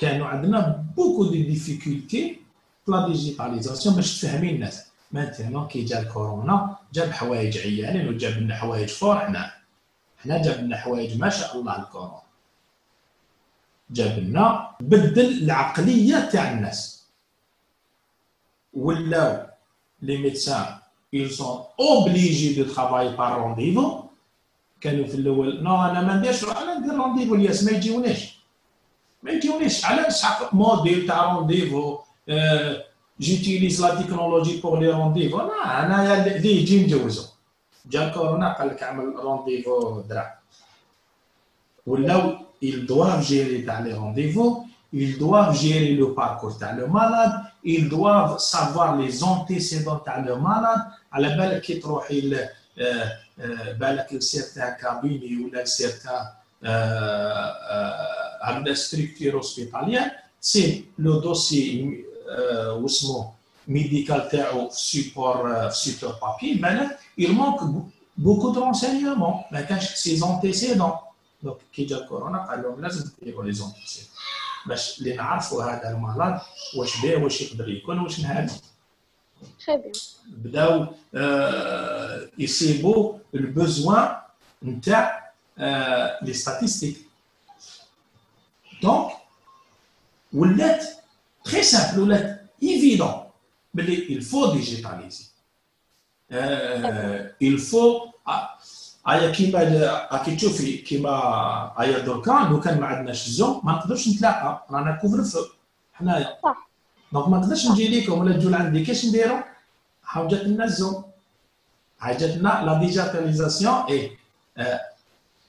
كانوا عندنا beaucoup de difficultés في la digitalisation باش تفهمي الناس. maintenant كي جا الكورونا جاب حوايج عيانين وجاب لنا حوايج fort حنا جاب لنا حوايج ما شاء الله الكورونا. جاب لنا بدل العقلية تاع الناس. ولاو les médecins ils sont obligés de travailler par rendez-vous. كانوا في الأول non أنا ما نديرش أنا ندير rendez-vous الناس ما يجيونيش. Mais Dionys, moi, rendez-vous, euh, j'utilise la technologie pour les rendez-vous. Non, on a des jimjouzo. D'accord, on a le rendez-vous Ou là ils doivent gérer les rendez-vous, ils doivent gérer le parcours de le malade, ils doivent savoir les antécédents de le malade. À la belle qui trouve euh, euh, certains cabinets ou certains عندنا ستركتور اوسبيتاليير سي لو دوسي واسمو ميديكال تاعو في سيبور في سيبور بابي بالك il manque beaucoup de renseignements ما كانش سي زونتيسيدون دونك كي جا كورونا قال لهم لازم ديروا لي زونتيسيدون باش اللي نعرفوا هذا المرض واش بيه واش يقدر يكون واش نهار Très bien. بداو آه، يصيبوا البوزوان نتاع لي ستاتيستيك donc ولات très simple ولات évident بلي il faut digitaliser il faut ايا كيما راكي تشوفي كيما ايا دركا لو كان ما عندناش الزوم ما نقدرش نتلاقى رانا couvre-feu حنايا صح donc ما نقدرش نجي لكم ولا تجوا لعندي كاش نديرو حاجات لنا الزوم حاجاتنا la digitalisation اي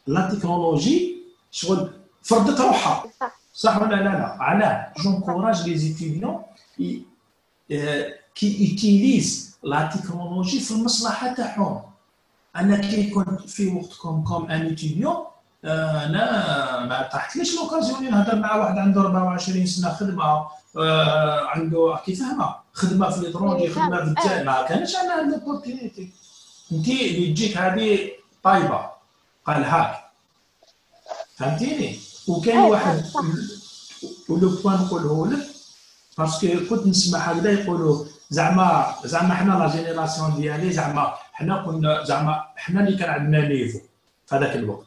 la technologie شغل فرضت روحها صح ولا لا لا علاه j'encourage les étudiants qui utilisent la technologie في المصلحه تاعهم أنا كي كنت في وقتكم comme un étudiant أنا ما طاحتليش l'occasion نهضر مع واحد عنده 24 سنه خدمه آه، عنده كي فاهمه خدمة في l'étranger خدمة في الجزائر ما كانش عندنا هاد l'opportunité أنت اللي تجيك هذه طايبة. قال هاك. فهمتيني؟ وكاين أيوة، واحد. و le point نقوله لك parce que كنت نسمع هكذا يقولوا زعما زعما حنا la génération ديالي زعما حنا كنا زعما حنا اللي كان عندنا niveau في هذاك الوقت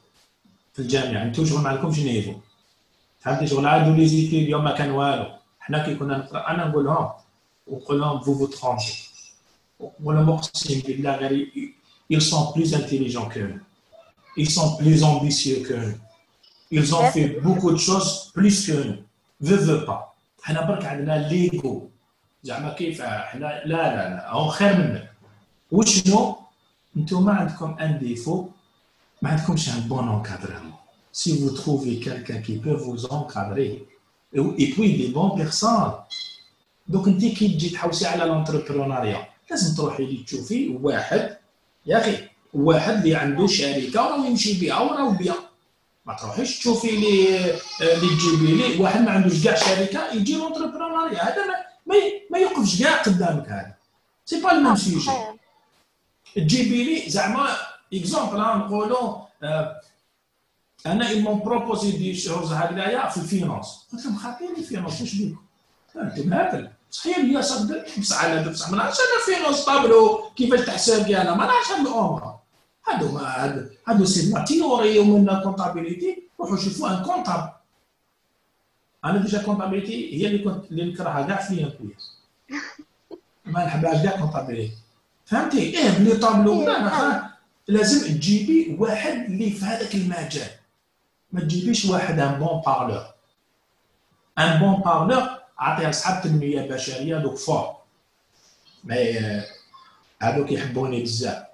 في الجامعة انتو شغل ما عندكمش niveau فهمتي شغل عادوا les étudiants اليوم ما كان والو حنا كي كنا نقرأ أنا نقول لهم ونقول لهم vous vous trompez ولا مقسم بالله غير ils sont plus intelligents que nous. Ils sont plus ambitieux que nous. Ils ont fait beaucoup de choses plus que nous. Veux, veux pas. حنا برك عندنا l'ego. زعما كيف؟ حنا لا لا لا. هو خير منك. وشنو؟ أنتم عندكم un défaut ما عندكمش un bon encadrement si vous trouvez quelqu'un qui peut vous encadrer et puis des bonnes personnes دوك انت كي تجي تحوسي على l'entrepreneuriat لازم تروحي لي تشوفي واحد يا أخي واحد اللي عنده شركة وراه يمشي بها وراه bien ما تروحيش تشوفي لي اللي تجيبي لي واحد ما عندوش كاع شركة يجي l'entrepreneuriat هذا ما ما يوقفش كاع قدامك هذا. c'est pas le même sujet تجيبي لي زعما exemple نقولوا أنا ils m'ont proposé des choses هكذايا في ال finance قلت لهم خاطيني finance واش بيكم أنتم هاكل صحيح هي صدق بصح أنا بصح ما نعرفش أنا finance tableau كيفاش تحسب أنا ما نعرفش هاد الأمور هادو ما هادو c'est la théorie ومن comptabilité روحوا شوفوا un comptable. أنا déjà comptabilité هي اللي كنت اللي نكرهها كاع في الامبويس ما نحبهاش كاع comptabilité. فهمتي؟ إيه ب les tableaux لازم تجيبي واحد اللي في هذاك المجال. ما تجيبيش واحد un bon parleur un bon parleur عطيها لصحاب التنميه البشريه دوك فور. mais هذوك يحبوني بزاف.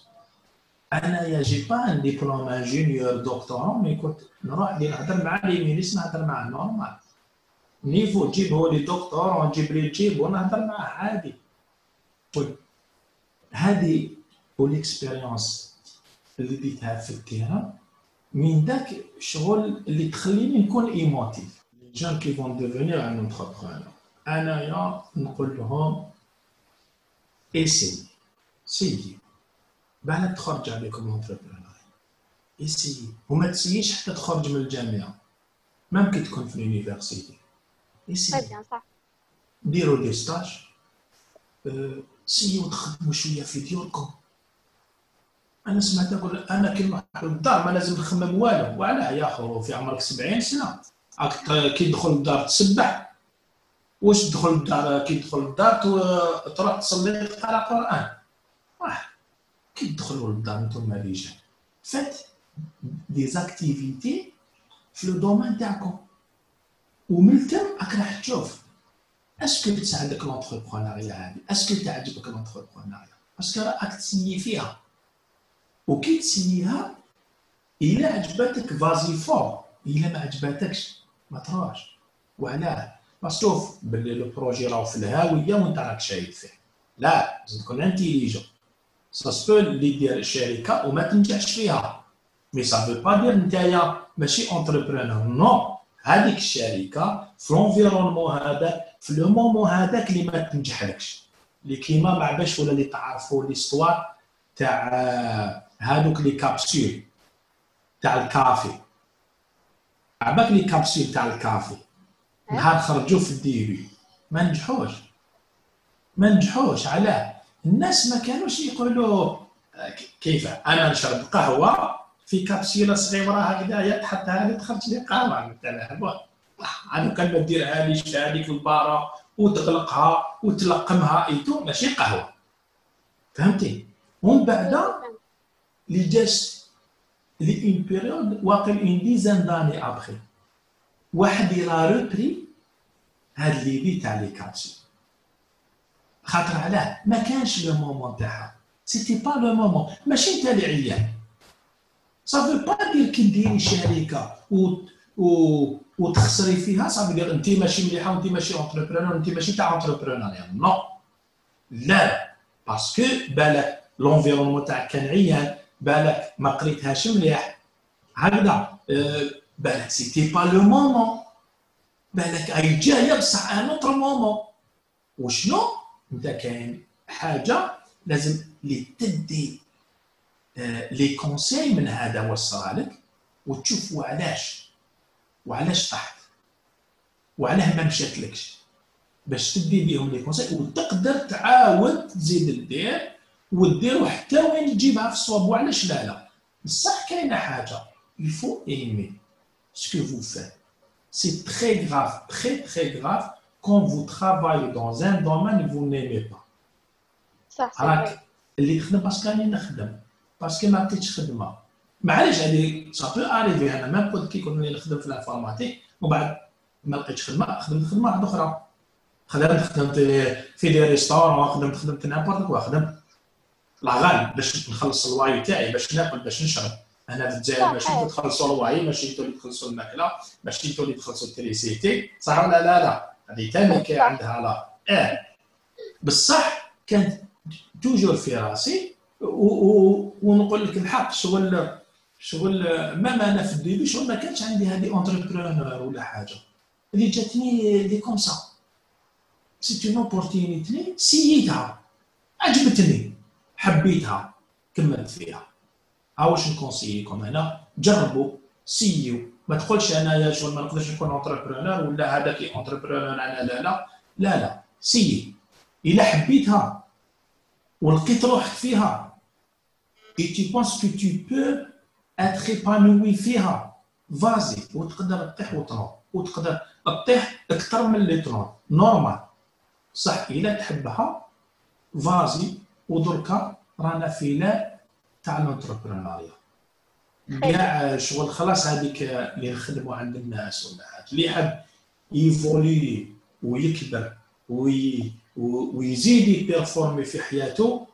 انايا j'ai pas un diplôme ingénieur doctorant mais كنت نروح نهضر مع les ministres نهضر معاه normal niveau تجيبه لي دكتور ونجيب لي تجيب ونهضر معاه عادي. هذه و l'expérience اللي ديتها في ال terrain من ذاك الشغل اللي تخليني نكون émotive jeunes qui veulent devenir un entrepreneur انايا نقول لهم essaye سيي بالك تخرج عليكم ال entrepreneur essaye وما تسييش حتى تخرج من الجامعة. ممكن تكون في ال université. essayez ديروا les stages سيو تخدموا شوية في ديوركم أنا سمعت أقول أنا كي نروح للدار ما لازم نخمم والو. وعلاه يا خو في عمرك 70 سنة. كي تدخل للدار تسبح. واش تدخل للدار كي تدخل للدار تروح تصلي تقرا قرآن. كي تدخلوا للدار أنتم رجال faites des activités في le domaine تاعكم ومن ثم راك راح تشوف est-ce que تساعدك l'entrepreneuriat هذه est-ce que تعجبك l'entrepreneuriat est-ce que راك تسني فيها وكي تسنيها الا عجبتك vas-y فور الا ما عجبتكش ما تروحش وعلاه parce que باللي le projet راهو في الهاويه وانت راك شايف فيه لا لازم تكون intelligent ça se peut اللي يدير شركه وما تنجحش فيها mais ça veut pas dire نتايا ماشي entrepreneur non هذيك الشركة في l'environnement هذاك في le moment هذاك اللي ما تنجحلكش اللي كيما ما عباش ولا اللي تعرفوا l'histoire تاع هذوك les capsules تاع الكافي عباك les capsules تاع الكافي نهار خرجوا في ال début ما نجحوش ما نجحوش علاه الناس ما كانوش يقولوا كيف؟ أنا نشرب قهوة في كابسوله صغيرة هكذا تحط هذه تخرج لي قهوه مثلا أنا كان ديرها لي هذيك البارة وتغلقها وتلقمها et tout ماشي قهوة. فهمتي؟ ومن بعد لي جات لي une période واقل une dizaine d'années après. واحد il a repris هاد l'idée تاع les capsules خاطر علاه. ما كانش le moment تاعها c'était pas le moment ماشي انت اللي عيان ça veut pas dire كي ديري شركه و و وتخسري فيها. ça veut dire أنت ماشي مليحة وأنت ماشي entrepreneur أنت ماشي تاع entrepreneur يعني non لا. parce que بالك l'environnement تاعك كان عيان بالك ما قريتهاش مليح. هكذا. بالك c'était pas le moment بالك هاي جاية بصح un autre moment وشنو؟ انت كاين حاجة لازم اللي تدي les conseils من هذا واش صرالك وتشوف وعلاش وعلاش طحت وعلاه ما مشاتلكش باش تدي بهم les conseils وتقدر تعاود تزيد دير وديرو حتى وين تجيبها في الصواب وعلاش لا لا. بصح كاينة حاجة il faut aimer ce que vous faites c'est très grave très très grave quand vous travaillez dans un domaine vous n'aimez pas صح راك اللي تخدم parce que راني نخدم باسكو ما عطيتش خدمة. معليش هذه ça arrive أنا même كنت كي كنت نخدم في ال informatique ومن بعد ما لقيتش خدمة خدمت خدمة واحدة أخرى. خدمت خدمت في des restaurants خدمت خدمت n'importe quoi خدمت. لا غالب باش نخلص الواي تاعي باش ناكل باش نشرب. أنا في الجزائر ماشي تخلصوا الواي ماشي انتو اللي تخلصوا المأكلة ماشي انتو اللي تخلصوا ال électricité صح ولا لا لا؟ هذه ثاني كان عندها لا. آه. بصح كانت toujours في راسي ونقول لك الحق شغل شغل ما أنا في ال début؟ شغل ما كانش عندي هذه entrepreneur ولا حاجة. اللي جاتني دي comme ça. c'est une opportunité سييتها عجبتني. حبيتها. كملت فيها. ها واش نكونسييكم هنا جربوا سيو ما تقولش انايا شغل ما نقدرش نكون entrepreneur ولا هذاك entrepreneur أنا لا لا. لا لا. c'est إلا حبيتها ولقيت روحك فيها et tu penses que tu peux être épanoui فيها vas-y وتقدر تطيح وتروح وتقدر تطيح أكثر من اللي تروح normal صح إلا تحبها vas-y ودركا رانا في لا تاع ال entrepreneuriat كاع شغل خلاص هذيك اللي نخدموا عند الناس ولا حاجه اللي يحب يفولي ويكبر وي ويزيد يبيرفورمي في حياته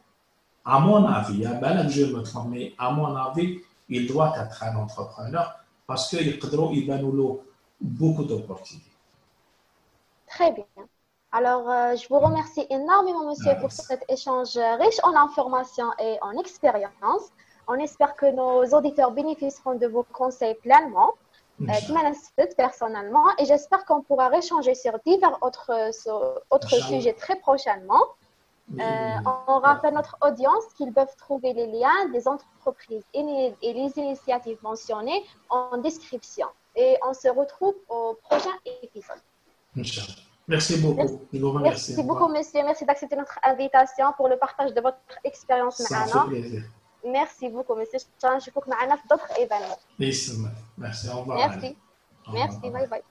à mon avis, hein, ben je me trompe, mais à mon avis, il doit être un entrepreneur parce qu'il y a beaucoup d'opportunités. Très bien. Alors, euh, je vous remercie énormément, monsieur, pour cet échange riche en informations et en expérience. On espère que nos auditeurs bénéficieront de vos conseils pleinement, qui euh, personnellement, et j'espère qu'on pourra échanger sur divers autres, autres sujets très prochainement. Euh, on rappelle notre audience qu'ils peuvent trouver les liens des entreprises et les, et les initiatives mentionnées en description. Et on se retrouve au prochain épisode. Merci beaucoup. Merci, Merci beaucoup, monsieur. Merci d'accepter notre invitation pour le partage de votre expérience. Merci beaucoup, monsieur. Je vous معنا في d'autres événements. Merci. Au revoir. Merci. Merci. Bye bye.